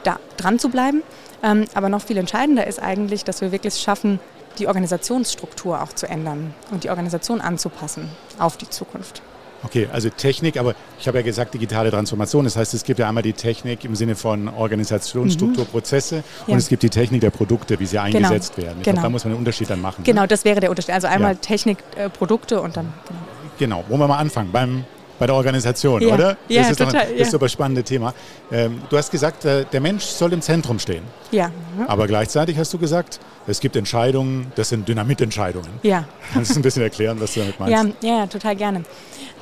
S3: da dran zu bleiben. Ähm, aber noch viel entscheidender ist eigentlich, dass wir wirklich schaffen, die Organisationsstruktur auch zu ändern und die Organisation anzupassen auf die Zukunft.
S1: Okay, also Technik, aber ich habe ja gesagt digitale Transformation. Das heißt, es gibt ja einmal die Technik im Sinne von Organisationsstruktur, mhm. Prozesse ja. und es gibt die Technik der Produkte, wie sie genau. eingesetzt genau. werden. Ich genau. Glaub, da muss man einen Unterschied dann machen.
S3: Genau, ne? das wäre der Unterschied. Also einmal ja. Technik, äh, Produkte und dann.
S1: Genau. Genau, wo wir mal anfangen, beim, bei der Organisation, ja. oder?
S3: Ja,
S1: das ist
S3: total.
S1: Ein, das ist aber ein spannendes Thema. Ähm, du hast gesagt, äh, der Mensch soll im Zentrum stehen.
S3: Ja.
S1: Aber gleichzeitig hast du gesagt, es gibt Entscheidungen, das sind Dynamitentscheidungen.
S3: Ja.
S1: Kannst du ein bisschen erklären, was du damit meinst?
S3: Ja, ja, total gerne.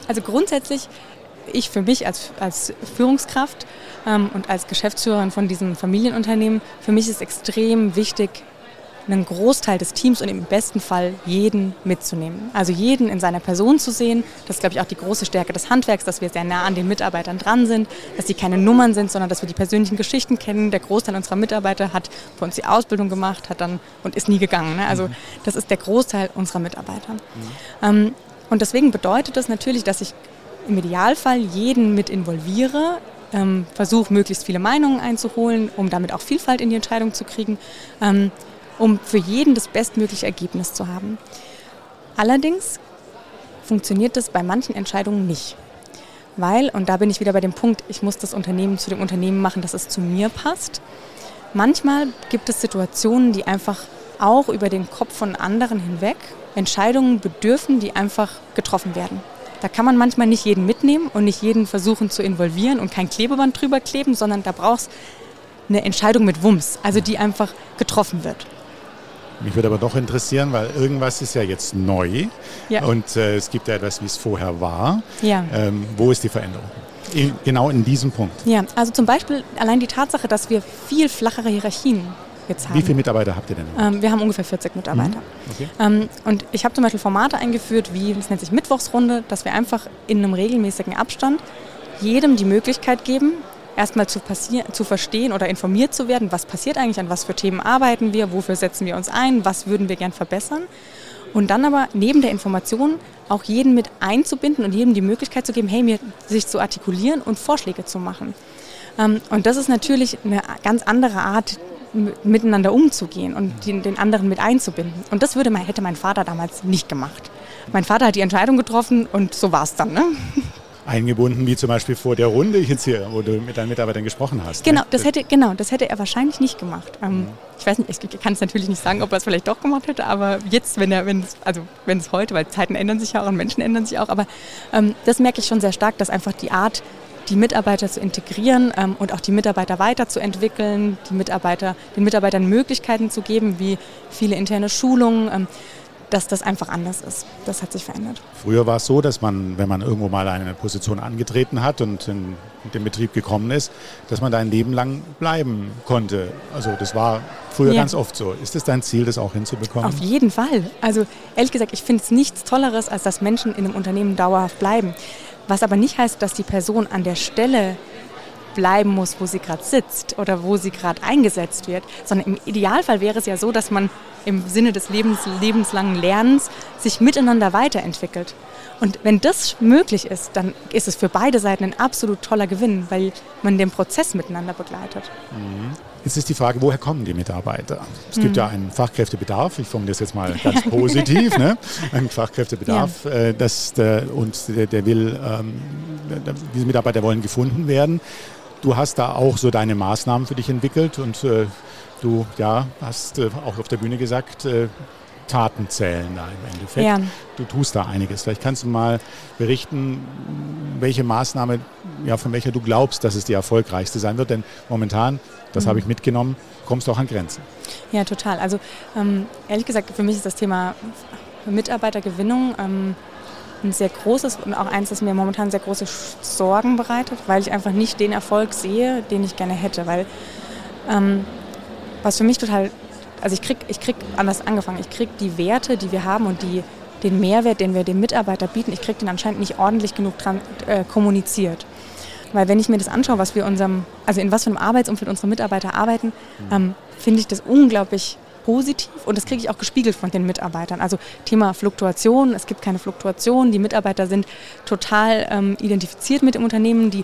S3: Also grundsätzlich, ich für mich als, als Führungskraft ähm, und als Geschäftsführerin von diesem Familienunternehmen, für mich ist extrem wichtig, einen Großteil des Teams und im besten Fall jeden mitzunehmen. Also jeden in seiner Person zu sehen. Das ist, glaube ich, auch die große Stärke des Handwerks, dass wir sehr nah an den Mitarbeitern dran sind, dass sie keine Nummern sind, sondern dass wir die persönlichen Geschichten kennen. Der Großteil unserer Mitarbeiter hat bei uns die Ausbildung gemacht, hat dann und ist nie gegangen. Ne? Also mhm. das ist der Großteil unserer Mitarbeiter. Mhm. Und deswegen bedeutet das natürlich, dass ich im Idealfall jeden mit involviere, ähm, versuche möglichst viele Meinungen einzuholen, um damit auch Vielfalt in die Entscheidung zu kriegen. Ähm, um für jeden das bestmögliche Ergebnis zu haben. Allerdings funktioniert das bei manchen Entscheidungen nicht. Weil, und da bin ich wieder bei dem Punkt, ich muss das Unternehmen zu dem Unternehmen machen, dass es zu mir passt. Manchmal gibt es Situationen, die einfach auch über den Kopf von anderen hinweg Entscheidungen bedürfen, die einfach getroffen werden. Da kann man manchmal nicht jeden mitnehmen und nicht jeden versuchen zu involvieren und kein Klebeband drüber kleben, sondern da braucht es eine Entscheidung mit Wumms, also die einfach getroffen wird.
S1: Mich würde aber doch interessieren, weil irgendwas ist ja jetzt neu
S3: ja.
S1: und äh, es gibt ja etwas, wie es vorher war.
S3: Ja.
S1: Ähm, wo ist die Veränderung? In, genau in diesem Punkt.
S3: Ja, also zum Beispiel allein die Tatsache, dass wir viel flachere Hierarchien jetzt haben.
S1: Wie viele Mitarbeiter habt ihr denn?
S3: Ähm, wir haben ungefähr 40 Mitarbeiter. Mhm. Okay. Ähm, und ich habe zum Beispiel Formate eingeführt, wie es nennt sich Mittwochsrunde, dass wir einfach in einem regelmäßigen Abstand jedem die Möglichkeit geben, erstmal zu, zu verstehen oder informiert zu werden, was passiert eigentlich, an was für Themen arbeiten wir, wofür setzen wir uns ein, was würden wir gern verbessern. Und dann aber neben der Information auch jeden mit einzubinden und jedem die Möglichkeit zu geben, hey, mir sich zu artikulieren und Vorschläge zu machen. Ähm, und das ist natürlich eine ganz andere Art, miteinander umzugehen und den, anderen mit einzubinden. Und das würde hätte mein Vater damals nicht gemacht. Mein Vater hat die Entscheidung getroffen und so war es dann. Ne?
S1: Eingebunden, wie zum Beispiel vor der Runde jetzt hier, wo du mit deinen Mitarbeitern gesprochen hast.
S3: Genau, ne? das hätte, genau, das hätte er wahrscheinlich nicht gemacht. Ähm, ich weiß nicht, ich kann es natürlich nicht sagen, ob er es vielleicht doch gemacht hätte, aber jetzt, wenn er, wenn es, also wenn es heute, weil Zeiten ändern sich ja auch und Menschen ändern sich auch, aber ähm, das merke ich schon sehr stark, dass einfach die Art, die Mitarbeiter zu integrieren ähm, und auch die Mitarbeiter weiterzuentwickeln, die Mitarbeiter, den Mitarbeitern Möglichkeiten zu geben, wie viele interne Schulungen, ähm, dass das einfach anders ist. Das hat sich verändert.
S1: Früher war es so, dass man, wenn man irgendwo mal eine Position angetreten hat und in den Betrieb gekommen ist, dass man da ein Leben lang bleiben konnte. Also das war früher ja. ganz oft so. Ist es dein Ziel, das auch hinzubekommen?
S3: Auf jeden Fall. Also ehrlich gesagt, ich finde es nichts Tolleres, als dass Menschen in einem Unternehmen dauerhaft bleiben. Was aber nicht heißt, dass die Person an der Stelle bleiben muss, wo sie gerade sitzt oder wo sie gerade eingesetzt wird, sondern im Idealfall wäre es ja so, dass man im Sinne des Lebens, lebenslangen Lernens sich miteinander weiterentwickelt. Und wenn das möglich ist, dann ist es für beide Seiten ein absolut toller Gewinn, weil man den Prozess miteinander begleitet.
S1: Mhm. Jetzt ist die Frage, woher kommen die Mitarbeiter? Es gibt ja mhm. einen Fachkräftebedarf, ich formuliere das jetzt mal ganz positiv, ne? einen Fachkräftebedarf ja. äh, das, der, und der, der will, ähm, diese Mitarbeiter wollen gefunden werden. Du hast da auch so deine Maßnahmen für dich entwickelt und äh, du ja, hast äh, auch auf der Bühne gesagt, äh, Taten zählen da im Endeffekt. Ja. Du tust da einiges. Vielleicht kannst du mal berichten, welche Maßnahme, ja, von welcher du glaubst, dass es die erfolgreichste sein wird. Denn momentan, das mhm. habe ich mitgenommen, kommst du auch an Grenzen.
S3: Ja, total. Also ähm, ehrlich gesagt, für mich ist das Thema Mitarbeitergewinnung ähm, ein sehr großes und auch eins, das mir momentan sehr große Sorgen bereitet, weil ich einfach nicht den Erfolg sehe, den ich gerne hätte. Weil ähm, was für mich total, also ich krieg, ich krieg anders angefangen, ich krieg die Werte, die wir haben und die, den Mehrwert, den wir dem Mitarbeiter bieten, ich krieg den anscheinend nicht ordentlich genug dran, äh, kommuniziert. Weil wenn ich mir das anschaue, was wir unserem, also in was für einem Arbeitsumfeld unsere Mitarbeiter arbeiten, mhm. ähm, finde ich das unglaublich positiv und das kriege ich auch gespiegelt von den Mitarbeitern. Also Thema Fluktuation, es gibt keine Fluktuation, die Mitarbeiter sind total ähm, identifiziert mit dem Unternehmen, die,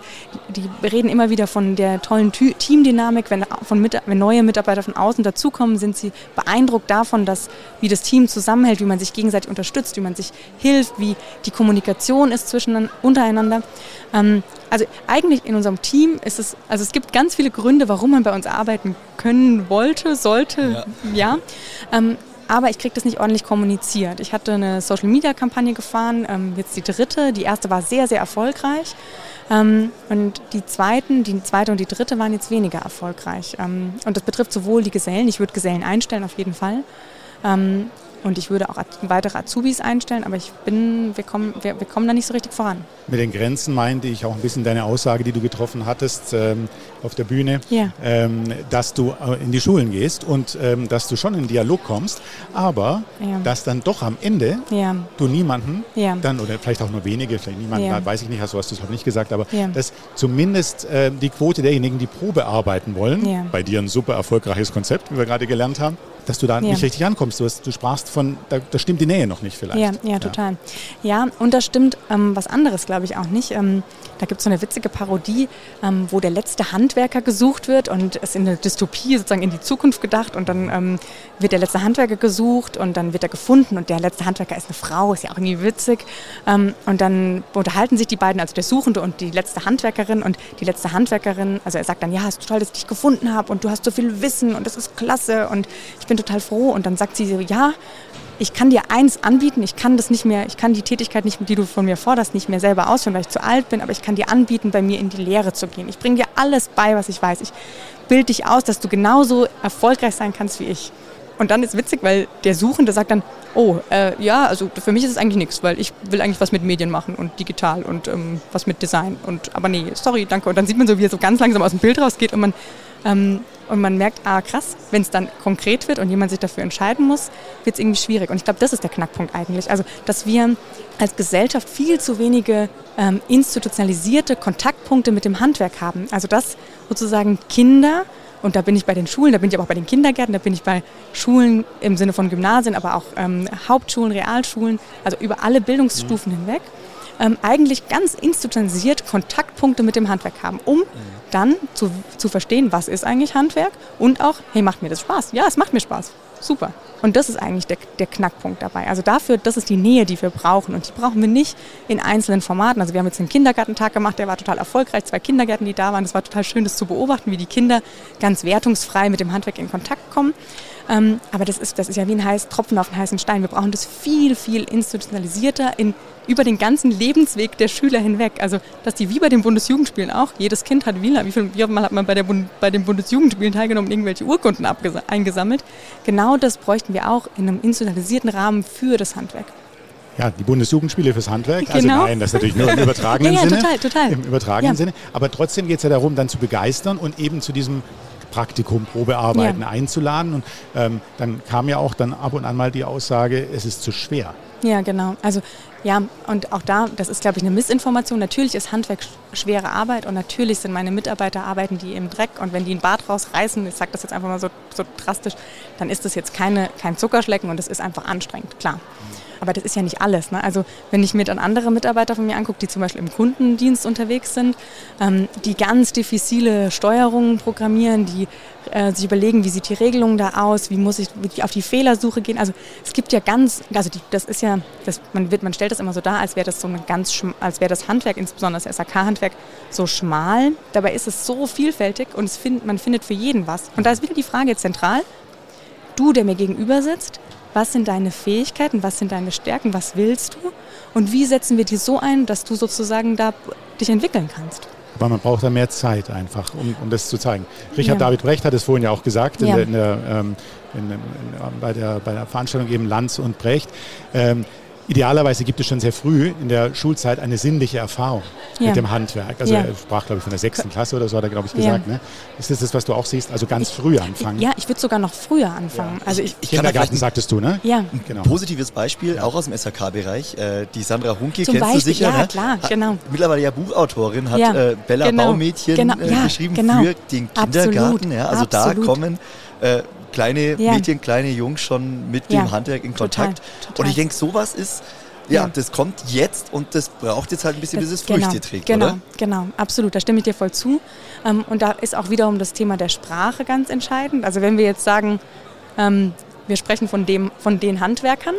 S3: die reden immer wieder von der tollen Ty Teamdynamik, wenn, von mit, wenn neue Mitarbeiter von außen dazukommen, sind sie beeindruckt davon, dass, wie das Team zusammenhält, wie man sich gegenseitig unterstützt, wie man sich hilft, wie die Kommunikation ist zwischen, untereinander. Ähm, also eigentlich in unserem Team ist es, also es gibt ganz viele Gründe, warum man bei uns arbeiten können wollte, sollte, ja. ja. Ähm, aber ich kriege das nicht ordentlich kommuniziert. Ich hatte eine Social-Media-Kampagne gefahren, ähm, jetzt die dritte. Die erste war sehr, sehr erfolgreich. Ähm, und die zweiten, die zweite und die dritte waren jetzt weniger erfolgreich. Ähm, und das betrifft sowohl die Gesellen, ich würde Gesellen einstellen auf jeden Fall, ähm, und ich würde auch weitere Azubis einstellen, aber ich bin, wir kommen, wir, wir kommen da nicht so richtig voran.
S1: Mit den Grenzen meinte ich auch ein bisschen deine Aussage, die du getroffen hattest ähm, auf der Bühne, ja. ähm, dass du äh, in die Schulen gehst und ähm, dass du schon in Dialog kommst, aber ja. dass dann doch am Ende ja. du niemanden dann, oder vielleicht auch nur wenige, vielleicht niemanden, weiß ich nicht, hast du hast es auch nicht gesagt, aber dass zumindest äh, die Quote derjenigen, die Probe arbeiten wollen, bei dir ein super erfolgreiches Konzept, wie wir gerade gelernt haben, dass du da nicht richtig ankommst. Du, hast, du sprachst von, da, da, stimmt die Nähe noch nicht vielleicht.
S3: Ja, ja total. Ja, und da stimmt ähm, was anderes, glaube ich, auch nicht. Ähm, da gibt es so eine witzige Parodie, ähm, wo der letzte Handwerker gesucht wird und es in der Dystopie sozusagen in die Zukunft gedacht und dann ähm, wird der letzte Handwerker gesucht und dann wird er gefunden und der letzte Handwerker ist eine Frau, ist ja auch irgendwie witzig. Ähm, und dann unterhalten sich die beiden, also der Suchende und die letzte Handwerkerin und die letzte Handwerkerin, also er sagt dann, ja, es ist toll, dass ich dich gefunden habe und du hast so viel Wissen und das ist klasse und ich bin total froh und dann sagt sie so, ja, ich kann dir eins anbieten, ich kann das nicht mehr, ich kann die Tätigkeit nicht, die du von mir forderst, nicht mehr selber ausführen, weil ich zu alt bin, aber ich kann dir anbieten, bei mir in die Lehre zu gehen. Ich bringe dir alles bei, was ich weiß. Ich bilde dich aus, dass du genauso erfolgreich sein kannst wie ich. Und dann ist witzig, weil der Suchende sagt dann, oh, äh, ja, also für mich ist es eigentlich nichts, weil ich will eigentlich was mit Medien machen und digital und ähm, was mit Design. Und aber nee, sorry, danke. Und dann sieht man so, wie er so ganz langsam aus dem Bild rausgeht und man ähm, und man merkt, ah krass, wenn es dann konkret wird und jemand sich dafür entscheiden muss, wird es irgendwie schwierig. Und ich glaube, das ist der Knackpunkt eigentlich. Also, dass wir als Gesellschaft viel zu wenige ähm, institutionalisierte Kontaktpunkte mit dem Handwerk haben. Also, dass sozusagen Kinder und da bin ich bei den Schulen, da bin ich aber auch bei den Kindergärten, da bin ich bei Schulen im Sinne von Gymnasien, aber auch ähm, Hauptschulen, Realschulen, also über alle Bildungsstufen mhm. hinweg, ähm, eigentlich ganz institutionalisiert Kontaktpunkte mit dem Handwerk haben, um mhm. dann zu, zu verstehen, was ist eigentlich Handwerk und auch, hey, macht mir das Spaß? Ja, es macht mir Spaß. Super. Und das ist eigentlich der, der, Knackpunkt dabei. Also dafür, das ist die Nähe, die wir brauchen. Und die brauchen wir nicht in einzelnen Formaten. Also wir haben jetzt einen Kindergartentag gemacht, der war total erfolgreich. Zwei Kindergärten, die da waren. Es war total schön, das zu beobachten, wie die Kinder ganz wertungsfrei mit dem Handwerk in Kontakt kommen. Ähm, aber das ist, das ist ja wie ein heiß, Tropfen auf einen heißen Stein. Wir brauchen das viel, viel institutionalisierter in, über den ganzen Lebensweg der Schüler hinweg. Also, dass die wie bei den Bundesjugendspielen auch, jedes Kind hat wie, wie viel wie Mal hat man bei, der bei den Bundesjugendspielen teilgenommen, irgendwelche Urkunden eingesammelt. Genau das bräuchten wir auch in einem institutionalisierten Rahmen für das Handwerk.
S1: Ja, die Bundesjugendspiele fürs Handwerk. Also genau. nein, das ist natürlich nur im übertragenen ja, ja, Sinne.
S3: Total, total.
S1: Im übertragenen ja. Sinne. Aber trotzdem geht es ja darum, dann zu begeistern und eben zu diesem Praktikum, Probearbeiten ja. einzuladen. Und ähm, dann kam ja auch dann ab und an mal die Aussage, es ist zu schwer.
S3: Ja, genau. Also ja, und auch da, das ist, glaube ich, eine Missinformation. Natürlich ist Handwerk schwere Arbeit und natürlich sind meine Mitarbeiter arbeiten die im Dreck und wenn die ein Bad rausreißen, ich sage das jetzt einfach mal so, so drastisch, dann ist das jetzt keine, kein Zuckerschlecken und es ist einfach anstrengend, klar. Aber das ist ja nicht alles. Ne? Also wenn ich mir dann andere Mitarbeiter von mir angucke, die zum Beispiel im Kundendienst unterwegs sind, ähm, die ganz diffizile Steuerungen programmieren, die äh, sich überlegen, wie sieht die Regelung da aus, wie muss ich wie auf die Fehlersuche gehen. Also es gibt ja ganz, also die, das ist ja, das, man, wird, man stellt das immer so dar, als wäre das so wäre das Handwerk, insbesondere das SAK-Handwerk, so schmal. Dabei ist es so vielfältig und find, man findet für jeden was. Und da ist wieder die Frage zentral, du, der mir gegenüber sitzt, was sind deine Fähigkeiten, was sind deine Stärken, was willst du und wie setzen wir die so ein, dass du sozusagen da dich entwickeln kannst.
S1: Aber man braucht da mehr Zeit einfach, um, um das zu zeigen. Richard ja. David Brecht hat es vorhin ja auch gesagt in ja. der, in der, ähm, in, bei, der, bei der Veranstaltung eben Lanz und Brecht. Ähm, Idealerweise gibt es schon sehr früh in der Schulzeit eine sinnliche Erfahrung ja. mit dem Handwerk. Also ja. er sprach, glaube ich, von der sechsten Klasse oder so, hat er, glaube ich, gesagt. Ja. Ne? Ist das das, was du auch siehst? Also ganz
S3: ich,
S1: früh anfangen?
S3: Ja, ich würde sogar noch früher anfangen. Also ich,
S1: ich Kindergarten sagtest du, ne?
S2: Ja. Genau. Positives Beispiel, auch aus dem SHK-Bereich. Äh, die Sandra Hunke Zum kennst Beispiel, du sicher,
S3: ja, ne? klar, genau.
S2: Mittlerweile ja Buchautorin, hat äh, Bella genau. Baumädchen genau. äh, geschrieben genau. für den Kindergarten. Absolut. Ja, also Absolut. da kommen äh, kleine Mädchen, kleine Jungs schon mit dem Handwerk in Kontakt. Total. Total. Und ich denke, sowas ist ja, ja, das kommt jetzt und das braucht jetzt halt ein bisschen, bis es genau, Früchte trägt,
S3: genau,
S2: oder?
S3: Genau, absolut. Da stimme ich dir voll zu. Ähm, und da ist auch wiederum das Thema der Sprache ganz entscheidend. Also wenn wir jetzt sagen, ähm, wir sprechen von, dem, von den Handwerkern,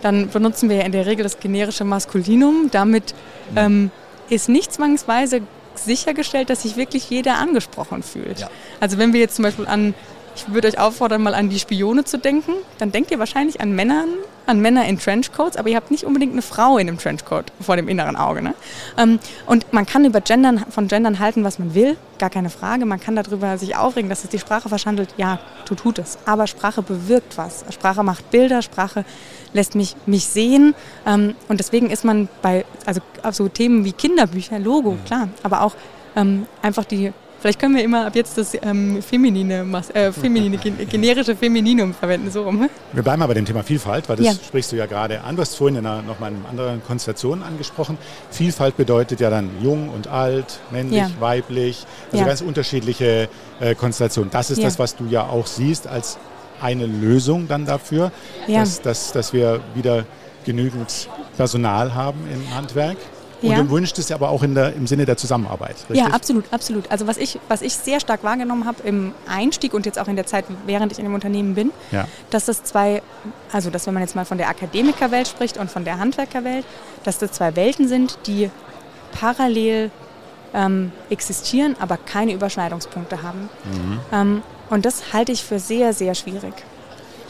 S3: dann benutzen wir ja in der Regel das generische Maskulinum. Damit mhm. ähm, ist nicht zwangsweise sichergestellt, dass sich wirklich jeder angesprochen fühlt. Ja. Also wenn wir jetzt zum Beispiel an ich würde euch auffordern, mal an die Spione zu denken. Dann denkt ihr wahrscheinlich an Männern, an Männer in Trenchcoats, aber ihr habt nicht unbedingt eine Frau in einem Trenchcoat vor dem inneren Auge. Ne? Ähm, und man kann über Gendern, von Gendern halten, was man will, gar keine Frage. Man kann darüber sich aufregen, dass es die Sprache verschandelt. Ja, tut, tut es. Aber Sprache bewirkt was. Sprache macht Bilder, Sprache lässt mich, mich sehen. Ähm, und deswegen ist man bei also so Themen wie Kinderbücher, Logo, mhm. klar, aber auch ähm, einfach die Vielleicht können wir immer ab jetzt das ähm, feminine, äh, feminine, generische Femininum verwenden, so rum.
S1: Wir bleiben aber dem Thema Vielfalt, weil das ja. sprichst du ja gerade an. Du hast vorhin in einer, noch mal in einer anderen Konstellation angesprochen. Vielfalt bedeutet ja dann jung und alt, männlich, ja. weiblich, also ja. ganz unterschiedliche äh, Konstellationen. Das ist das, was du ja auch siehst als eine Lösung dann dafür, dass, dass, dass wir wieder genügend Personal haben im Handwerk. Und ja. du wünschst es aber auch in der, im Sinne der Zusammenarbeit,
S3: richtig? Ja, absolut, absolut. Also was ich, was ich sehr stark wahrgenommen habe im Einstieg und jetzt auch in der Zeit, während ich in dem Unternehmen bin, ja. dass das zwei, also dass wenn man jetzt mal von der Akademikerwelt spricht und von der Handwerkerwelt, dass das zwei Welten sind, die parallel ähm, existieren, aber keine Überschneidungspunkte haben. Mhm. Ähm, und das halte ich für sehr, sehr schwierig.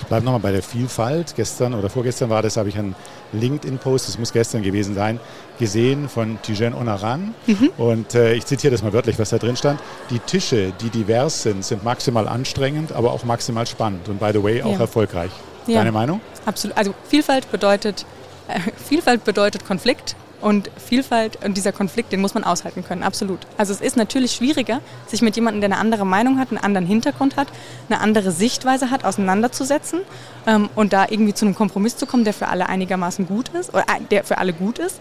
S1: Ich bleibe nochmal bei der Vielfalt. Gestern oder vorgestern war das, habe ich einen LinkedIn-Post, das muss gestern gewesen sein, gesehen von Tijen Onaran. Mhm. Und äh, ich zitiere das mal wörtlich, was da drin stand. Die Tische, die divers sind, sind maximal anstrengend, aber auch maximal spannend und by the way auch ja. erfolgreich. Ja. Deine Meinung?
S3: Absolut. Also Vielfalt bedeutet, äh, Vielfalt bedeutet Konflikt und Vielfalt und dieser Konflikt, den muss man aushalten können, absolut. Also es ist natürlich schwieriger, sich mit jemandem, der eine andere Meinung hat, einen anderen Hintergrund hat, eine andere Sichtweise hat, auseinanderzusetzen ähm, und da irgendwie zu einem Kompromiss zu kommen, der für alle einigermaßen gut ist oder äh, der für alle gut ist.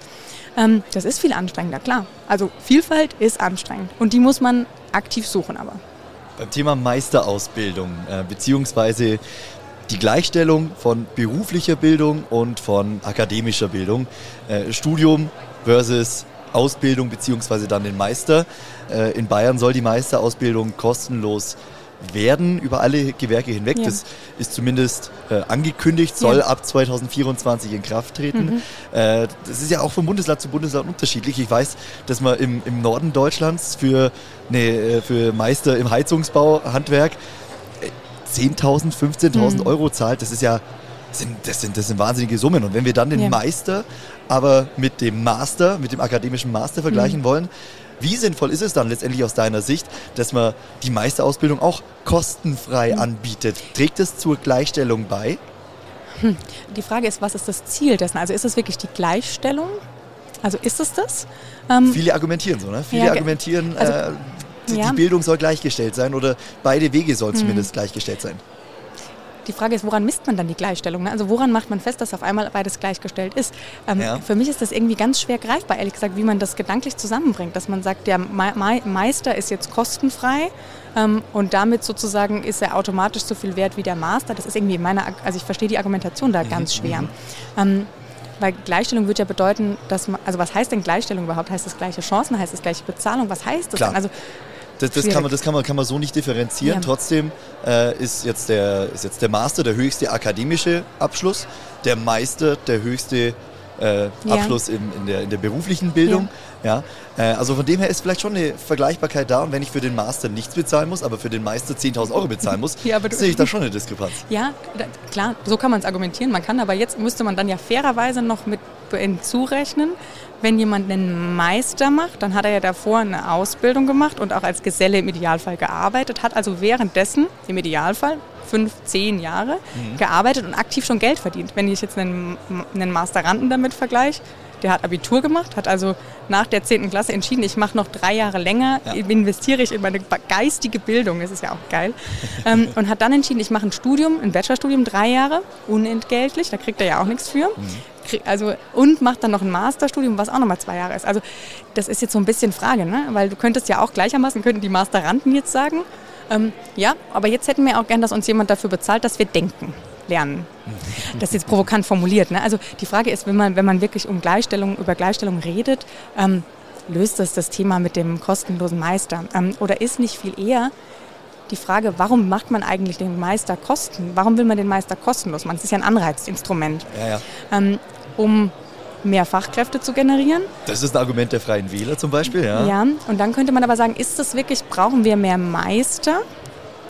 S3: Ähm, das ist viel anstrengender, klar. Also Vielfalt ist anstrengend und die muss man aktiv suchen aber.
S2: Beim Thema Meisterausbildung äh, beziehungsweise die Gleichstellung von beruflicher Bildung und von akademischer Bildung. Äh, Studium versus Ausbildung beziehungsweise dann den Meister. Äh, in Bayern soll die Meisterausbildung kostenlos werden über alle Gewerke hinweg. Ja. Das ist zumindest äh, angekündigt, soll ja. ab 2024 in Kraft treten. Mhm. Äh, das ist ja auch von Bundesland zu Bundesland unterschiedlich. Ich weiß, dass man im, im Norden Deutschlands für, nee, äh, für Meister im Heizungsbau, Handwerk 10.000, 15.000 mhm. Euro zahlt, das ist ja, das sind, das, sind, das sind wahnsinnige Summen. Und wenn wir dann den ja. Meister aber mit dem Master, mit dem akademischen Master vergleichen mhm. wollen, wie sinnvoll ist es dann letztendlich aus deiner Sicht, dass man die Meisterausbildung auch kostenfrei mhm. anbietet? Trägt es zur Gleichstellung bei?
S3: Hm. Die Frage ist, was ist das Ziel dessen? Also ist es wirklich die Gleichstellung? Also ist es das?
S2: Ähm, Viele argumentieren so, ne? Viele ja, argumentieren, also, äh, ja. die Bildung soll gleichgestellt sein oder beide Wege sollen mhm. zumindest gleichgestellt sein.
S3: Die Frage ist, woran misst man dann die Gleichstellung? Ne? Also woran macht man fest, dass auf einmal beides gleichgestellt ist? Ähm, ja. Für mich ist das irgendwie ganz schwer greifbar, ehrlich gesagt, wie man das gedanklich zusammenbringt. Dass man sagt, der Meister ist jetzt kostenfrei ähm, und damit sozusagen ist er automatisch so viel wert wie der Master. Das ist irgendwie meine, also ich verstehe die Argumentation da mhm. ganz schwer. Mhm. Ähm, weil Gleichstellung würde ja bedeuten, dass man, also was heißt denn Gleichstellung überhaupt? Heißt das gleiche Chancen? Heißt das gleiche Bezahlung? Was heißt das Klar. denn? Also
S2: das, das, kann man, das kann, man, kann man so nicht differenzieren. Ja. Trotzdem äh, ist, jetzt der, ist jetzt der Master der höchste akademische Abschluss, der Meister der höchste äh, Abschluss ja. in, in, der, in der beruflichen Bildung. Ja. ja. Äh, also von dem her ist vielleicht schon eine Vergleichbarkeit da. Und wenn ich für den Master nichts bezahlen muss, aber für den Meister 10.000 Euro bezahlen muss, ja, sehe ich da schon eine Diskrepanz.
S3: Ja, da, klar, so kann man es argumentieren. Man kann aber jetzt, müsste man dann ja fairerweise noch mit hinzurechnen, wenn jemand einen Meister macht, dann hat er ja davor eine Ausbildung gemacht und auch als Geselle im Idealfall gearbeitet, hat also währenddessen im Idealfall fünf, zehn Jahre mhm. gearbeitet und aktiv schon Geld verdient. Wenn ich jetzt einen, einen Masteranden damit vergleiche, der hat Abitur gemacht, hat also nach der 10. Klasse entschieden, ich mache noch drei Jahre länger, ja. investiere ich in meine geistige Bildung, das ist ja auch geil. ähm, und hat dann entschieden, ich mache ein Studium, ein Bachelorstudium, drei Jahre, unentgeltlich, da kriegt er ja auch nichts für. Mhm. Also, und macht dann noch ein Masterstudium, was auch nochmal zwei Jahre ist. Also das ist jetzt so ein bisschen Frage, ne? weil du könntest ja auch gleichermaßen, könnten die Masteranden jetzt sagen, ähm, ja, aber jetzt hätten wir auch gern, dass uns jemand dafür bezahlt, dass wir denken lernen. Das ist jetzt provokant formuliert. Ne? Also die Frage ist, wenn man, wenn man wirklich um Gleichstellung, über Gleichstellung redet, ähm, löst das das Thema mit dem kostenlosen Meister? Ähm, oder ist nicht viel eher die Frage, warum macht man eigentlich den Meister kosten? Warum will man den Meister kostenlos machen? Das ist ja ein Anreizinstrument. Ja, ja. Ähm, um mehr Fachkräfte zu generieren.
S2: Das ist ein Argument der Freien Wähler zum Beispiel, ja.
S3: Ja, und dann könnte man aber sagen, ist das wirklich, brauchen wir mehr Meister?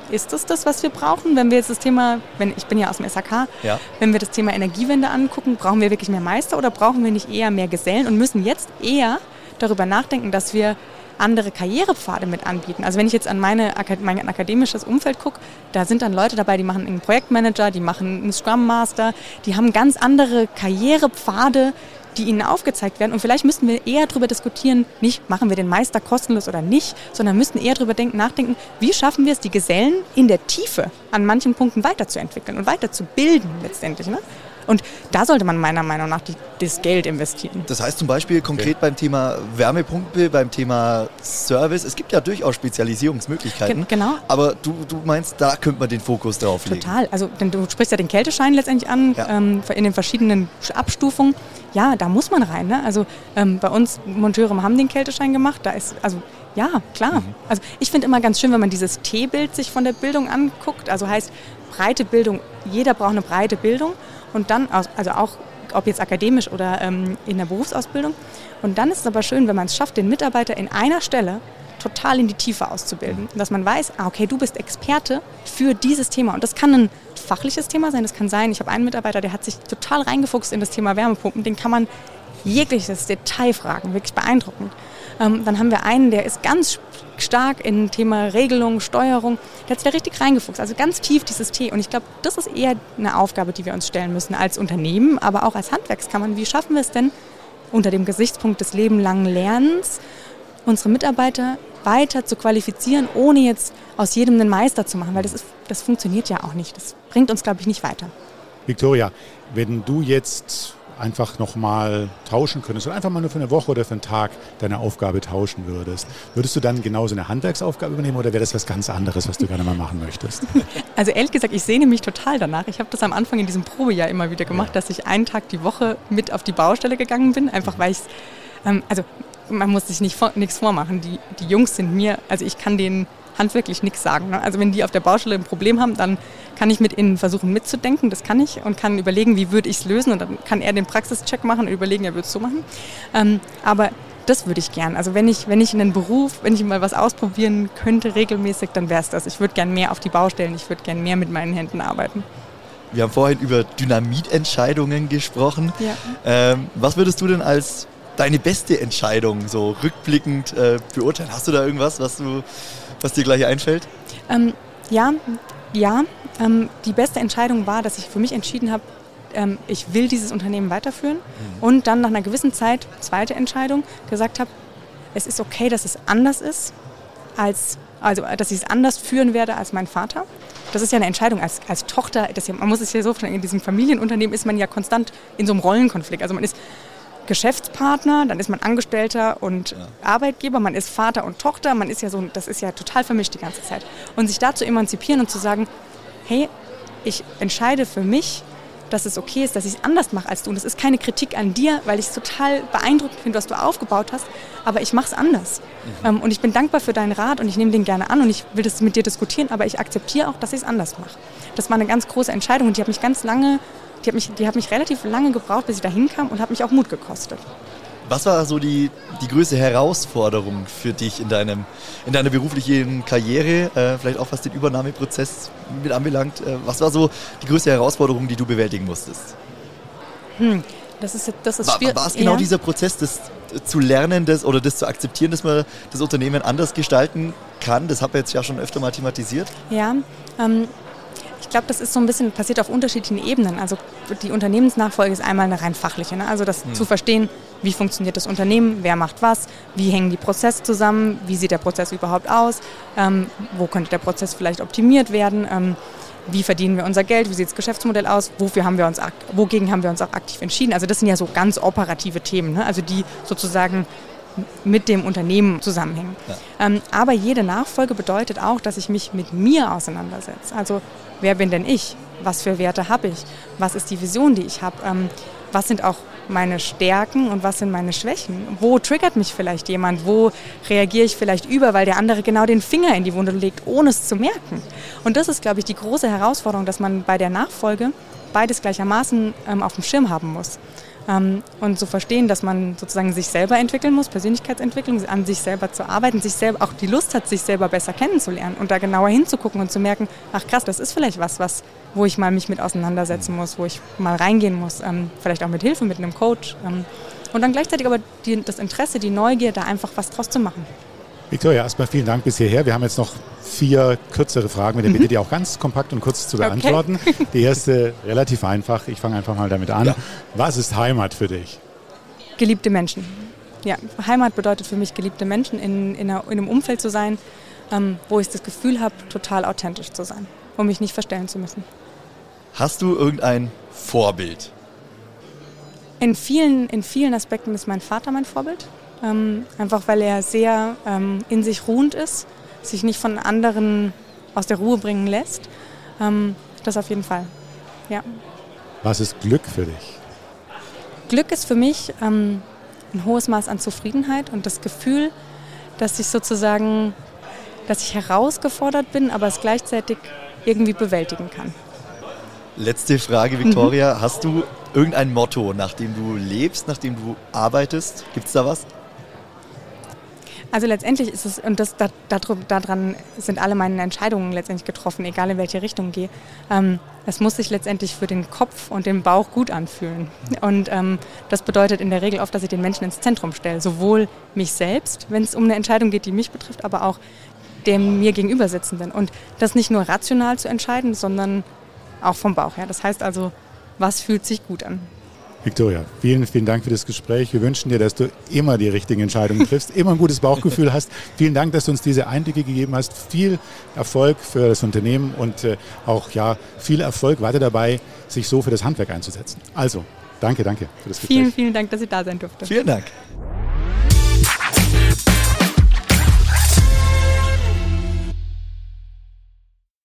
S3: Ist das das, was wir brauchen? Wenn wir jetzt das Thema, wenn, ich bin ja aus dem SAK, ja. wenn wir das Thema Energiewende angucken, brauchen wir wirklich mehr Meister oder brauchen wir nicht eher mehr Gesellen und müssen jetzt eher darüber nachdenken, dass wir andere Karrierepfade mit anbieten. Also wenn ich jetzt an meine, mein akademisches Umfeld gucke, da sind dann Leute dabei, die machen einen Projektmanager, die machen einen Scrum Master, die haben ganz andere Karrierepfade, die ihnen aufgezeigt werden. Und vielleicht müssten wir eher darüber diskutieren, nicht machen wir den Meister kostenlos oder nicht, sondern müssten eher darüber denken, nachdenken, wie schaffen wir es, die Gesellen in der Tiefe an manchen Punkten weiterzuentwickeln und weiterzubilden letztendlich. Ne? Und da sollte man meiner Meinung nach die, das Geld investieren.
S2: Das heißt zum Beispiel konkret okay. beim Thema Wärmepumpe, beim Thema Service, es gibt ja durchaus Spezialisierungsmöglichkeiten. Ge genau. Aber du, du meinst, da könnte man den Fokus drauf legen.
S3: Total. Also denn du sprichst ja den Kälteschein letztendlich an, ja. ähm, in den verschiedenen Abstufungen. Ja, da muss man rein. Ne? Also ähm, bei uns Monteure haben den Kälteschein gemacht. Da ist, also ja, klar. Mhm. Also ich finde immer ganz schön, wenn man dieses T-Bild sich von der Bildung anguckt. Also heißt breite Bildung, jeder braucht eine breite Bildung und dann, also auch ob jetzt akademisch oder ähm, in der Berufsausbildung. Und dann ist es aber schön, wenn man es schafft, den Mitarbeiter in einer Stelle total in die Tiefe auszubilden. Dass man weiß, ah, okay, du bist Experte für dieses Thema. Und das kann ein fachliches Thema sein. Das kann sein, ich habe einen Mitarbeiter, der hat sich total reingefuchst in das Thema Wärmepumpen. Den kann man jegliches Detail fragen, wirklich beeindruckend. Ähm, dann haben wir einen, der ist ganz stark in Thema Regelung, Steuerung. Der hat sich da richtig reingefuchst, also ganz tief dieses T. Und ich glaube, das ist eher eine Aufgabe, die wir uns stellen müssen als Unternehmen, aber auch als Handwerkskammern. Wie schaffen wir es denn unter dem Gesichtspunkt des lebenlangen Lernens, unsere Mitarbeiter weiter zu qualifizieren, ohne jetzt aus jedem einen Meister zu machen, weil das, ist, das funktioniert ja auch nicht. Das bringt uns, glaube ich, nicht weiter.
S1: Victoria, wenn du jetzt einfach nochmal tauschen könntest und einfach mal nur für eine Woche oder für einen Tag deine Aufgabe tauschen würdest, würdest du dann genauso eine Handwerksaufgabe übernehmen oder wäre das was ganz anderes, was du gerne mal machen möchtest?
S3: Also ehrlich gesagt, ich sehne mich total danach. Ich habe das am Anfang in diesem Probejahr immer wieder gemacht, ja. dass ich einen Tag die Woche mit auf die Baustelle gegangen bin, einfach weil ich ähm, also man muss sich nicht nichts vormachen. Die, die Jungs sind mir, also ich kann denen handwerklich nichts sagen. Ne? Also wenn die auf der Baustelle ein Problem haben, dann kann ich mit ihnen versuchen mitzudenken, das kann ich, und kann überlegen, wie würde ich es lösen. Und dann kann er den Praxischeck machen und überlegen, er würde es so machen. Ähm, aber das würde ich gern. Also wenn ich, wenn ich in einen Beruf, wenn ich mal was ausprobieren könnte regelmäßig, dann wäre es das. Ich würde gern mehr auf die Baustellen, ich würde gern mehr mit meinen Händen arbeiten.
S2: Wir haben vorhin über Dynamitentscheidungen gesprochen. Ja. Ähm, was würdest du denn als deine beste Entscheidung so rückblickend äh, beurteilen? Hast du da irgendwas, was, du, was dir gleich einfällt?
S3: Ähm, ja, ja. Ähm, die beste Entscheidung war, dass ich für mich entschieden habe, ähm, ich will dieses Unternehmen weiterführen mhm. und dann nach einer gewissen Zeit, zweite Entscheidung, gesagt habe, es ist okay, dass es anders ist, als, also dass ich es anders führen werde als mein Vater. Das ist ja eine Entscheidung als, als Tochter. Das ja, man muss es ja so vorstellen, in diesem Familienunternehmen ist man ja konstant in so einem Rollenkonflikt. Also man ist Geschäftspartner, dann ist man Angestellter und ja. Arbeitgeber, man ist Vater und Tochter, man ist ja so, das ist ja total vermischt die ganze Zeit. Und sich da zu emanzipieren und zu sagen, hey, ich entscheide für mich, dass es okay ist, dass ich es anders mache als du. Und das ist keine Kritik an dir, weil ich es total beeindruckend finde, was du aufgebaut hast, aber ich mache es anders. Mhm. Ähm, und ich bin dankbar für deinen Rat und ich nehme den gerne an und ich will das mit dir diskutieren, aber ich akzeptiere auch, dass ich es anders mache. Das war eine ganz große Entscheidung und die hat mich ganz lange die hat mich, die hat mich relativ lange gebraucht, bis ich da hinkam und hat mich auch Mut gekostet.
S2: Was war so die, die größte Herausforderung für dich in, deinem, in deiner beruflichen Karriere, äh, vielleicht auch was den Übernahmeprozess mit anbelangt? Äh, was war so die größte Herausforderung, die du bewältigen musstest?
S3: Hm, das ist, das ist schwierig.
S2: War, war es genau ja. dieser Prozess, das zu lernen das, oder das zu akzeptieren, dass man das Unternehmen anders gestalten kann? Das habe ich jetzt ja schon öfter mal thematisiert.
S3: Ja, ähm, glaube, das ist so ein bisschen passiert auf unterschiedlichen Ebenen. Also die Unternehmensnachfolge ist einmal eine rein fachliche, ne? also das mhm. zu verstehen, wie funktioniert das Unternehmen, wer macht was, wie hängen die Prozesse zusammen, wie sieht der Prozess überhaupt aus, ähm, wo könnte der Prozess vielleicht optimiert werden, ähm, wie verdienen wir unser Geld, wie sieht das Geschäftsmodell aus, wofür haben wir uns, wogegen haben wir uns auch aktiv entschieden. Also das sind ja so ganz operative Themen, ne? also die sozusagen mit dem Unternehmen zusammenhängen. Ja. Ähm, aber jede Nachfolge bedeutet auch, dass ich mich mit mir auseinandersetze. Also wer bin denn ich? Was für Werte habe ich? Was ist die Vision, die ich habe? Ähm, was sind auch meine Stärken und was sind meine Schwächen? Wo triggert mich vielleicht jemand? Wo reagiere ich vielleicht über, weil der andere genau den Finger in die Wunde legt, ohne es zu merken? Und das ist, glaube ich, die große Herausforderung, dass man bei der Nachfolge beides gleichermaßen ähm, auf dem Schirm haben muss. Ähm, und zu verstehen, dass man sozusagen sich selber entwickeln muss, Persönlichkeitsentwicklung, an sich selber zu arbeiten, sich selber auch die Lust hat, sich selber besser kennenzulernen und da genauer hinzugucken und zu merken, ach krass, das ist vielleicht was, was wo ich mal mich mit auseinandersetzen muss, wo ich mal reingehen muss, ähm, vielleicht auch mit Hilfe, mit einem Coach. Ähm, und dann gleichzeitig aber die, das Interesse, die Neugier, da einfach was draus zu machen.
S1: Victoria, erstmal vielen Dank bis hierher. Wir haben jetzt noch vier kürzere Fragen mit der Bitte, die auch ganz kompakt und kurz zu beantworten. Okay. Die erste relativ einfach. Ich fange einfach mal damit an. Ja. Was ist Heimat für dich?
S3: Geliebte Menschen. Ja, Heimat bedeutet für mich geliebte Menschen, in, in, einer, in einem Umfeld zu sein, ähm, wo ich das Gefühl habe, total authentisch zu sein, um mich nicht verstellen zu müssen.
S2: Hast du irgendein Vorbild?
S3: In vielen, in vielen Aspekten ist mein Vater mein Vorbild. Ähm, einfach weil er sehr ähm, in sich ruhend ist, sich nicht von anderen aus der Ruhe bringen lässt. Ähm, das auf jeden Fall. Ja.
S1: Was ist Glück für dich?
S3: Glück ist für mich ähm, ein hohes Maß an Zufriedenheit und das Gefühl, dass ich sozusagen, dass ich herausgefordert bin, aber es gleichzeitig irgendwie bewältigen kann.
S2: Letzte Frage, Victoria. Mhm. Hast du irgendein Motto, nach dem du lebst, nach dem du arbeitest? Gibt es da was?
S3: Also letztendlich ist es, und das, da, daran sind alle meine Entscheidungen letztendlich getroffen, egal in welche Richtung ich gehe. Ähm, es muss sich letztendlich für den Kopf und den Bauch gut anfühlen. Und ähm, das bedeutet in der Regel oft, dass ich den Menschen ins Zentrum stelle. Sowohl mich selbst, wenn es um eine Entscheidung geht, die mich betrifft, aber auch dem mir gegenüber sitzenden. Und das nicht nur rational zu entscheiden, sondern auch vom Bauch her. Das heißt also, was fühlt sich gut an?
S1: Victoria, vielen, vielen Dank für das Gespräch. Wir wünschen dir, dass du immer die richtigen Entscheidungen triffst, immer ein gutes Bauchgefühl hast. Vielen Dank, dass du uns diese Einblicke gegeben hast. Viel Erfolg für das Unternehmen und äh, auch ja, viel Erfolg weiter dabei, sich so für das Handwerk einzusetzen. Also, danke, danke
S3: für das Gespräch. Vielen, vielen Dank, dass ich da sein durfte.
S2: Vielen Dank.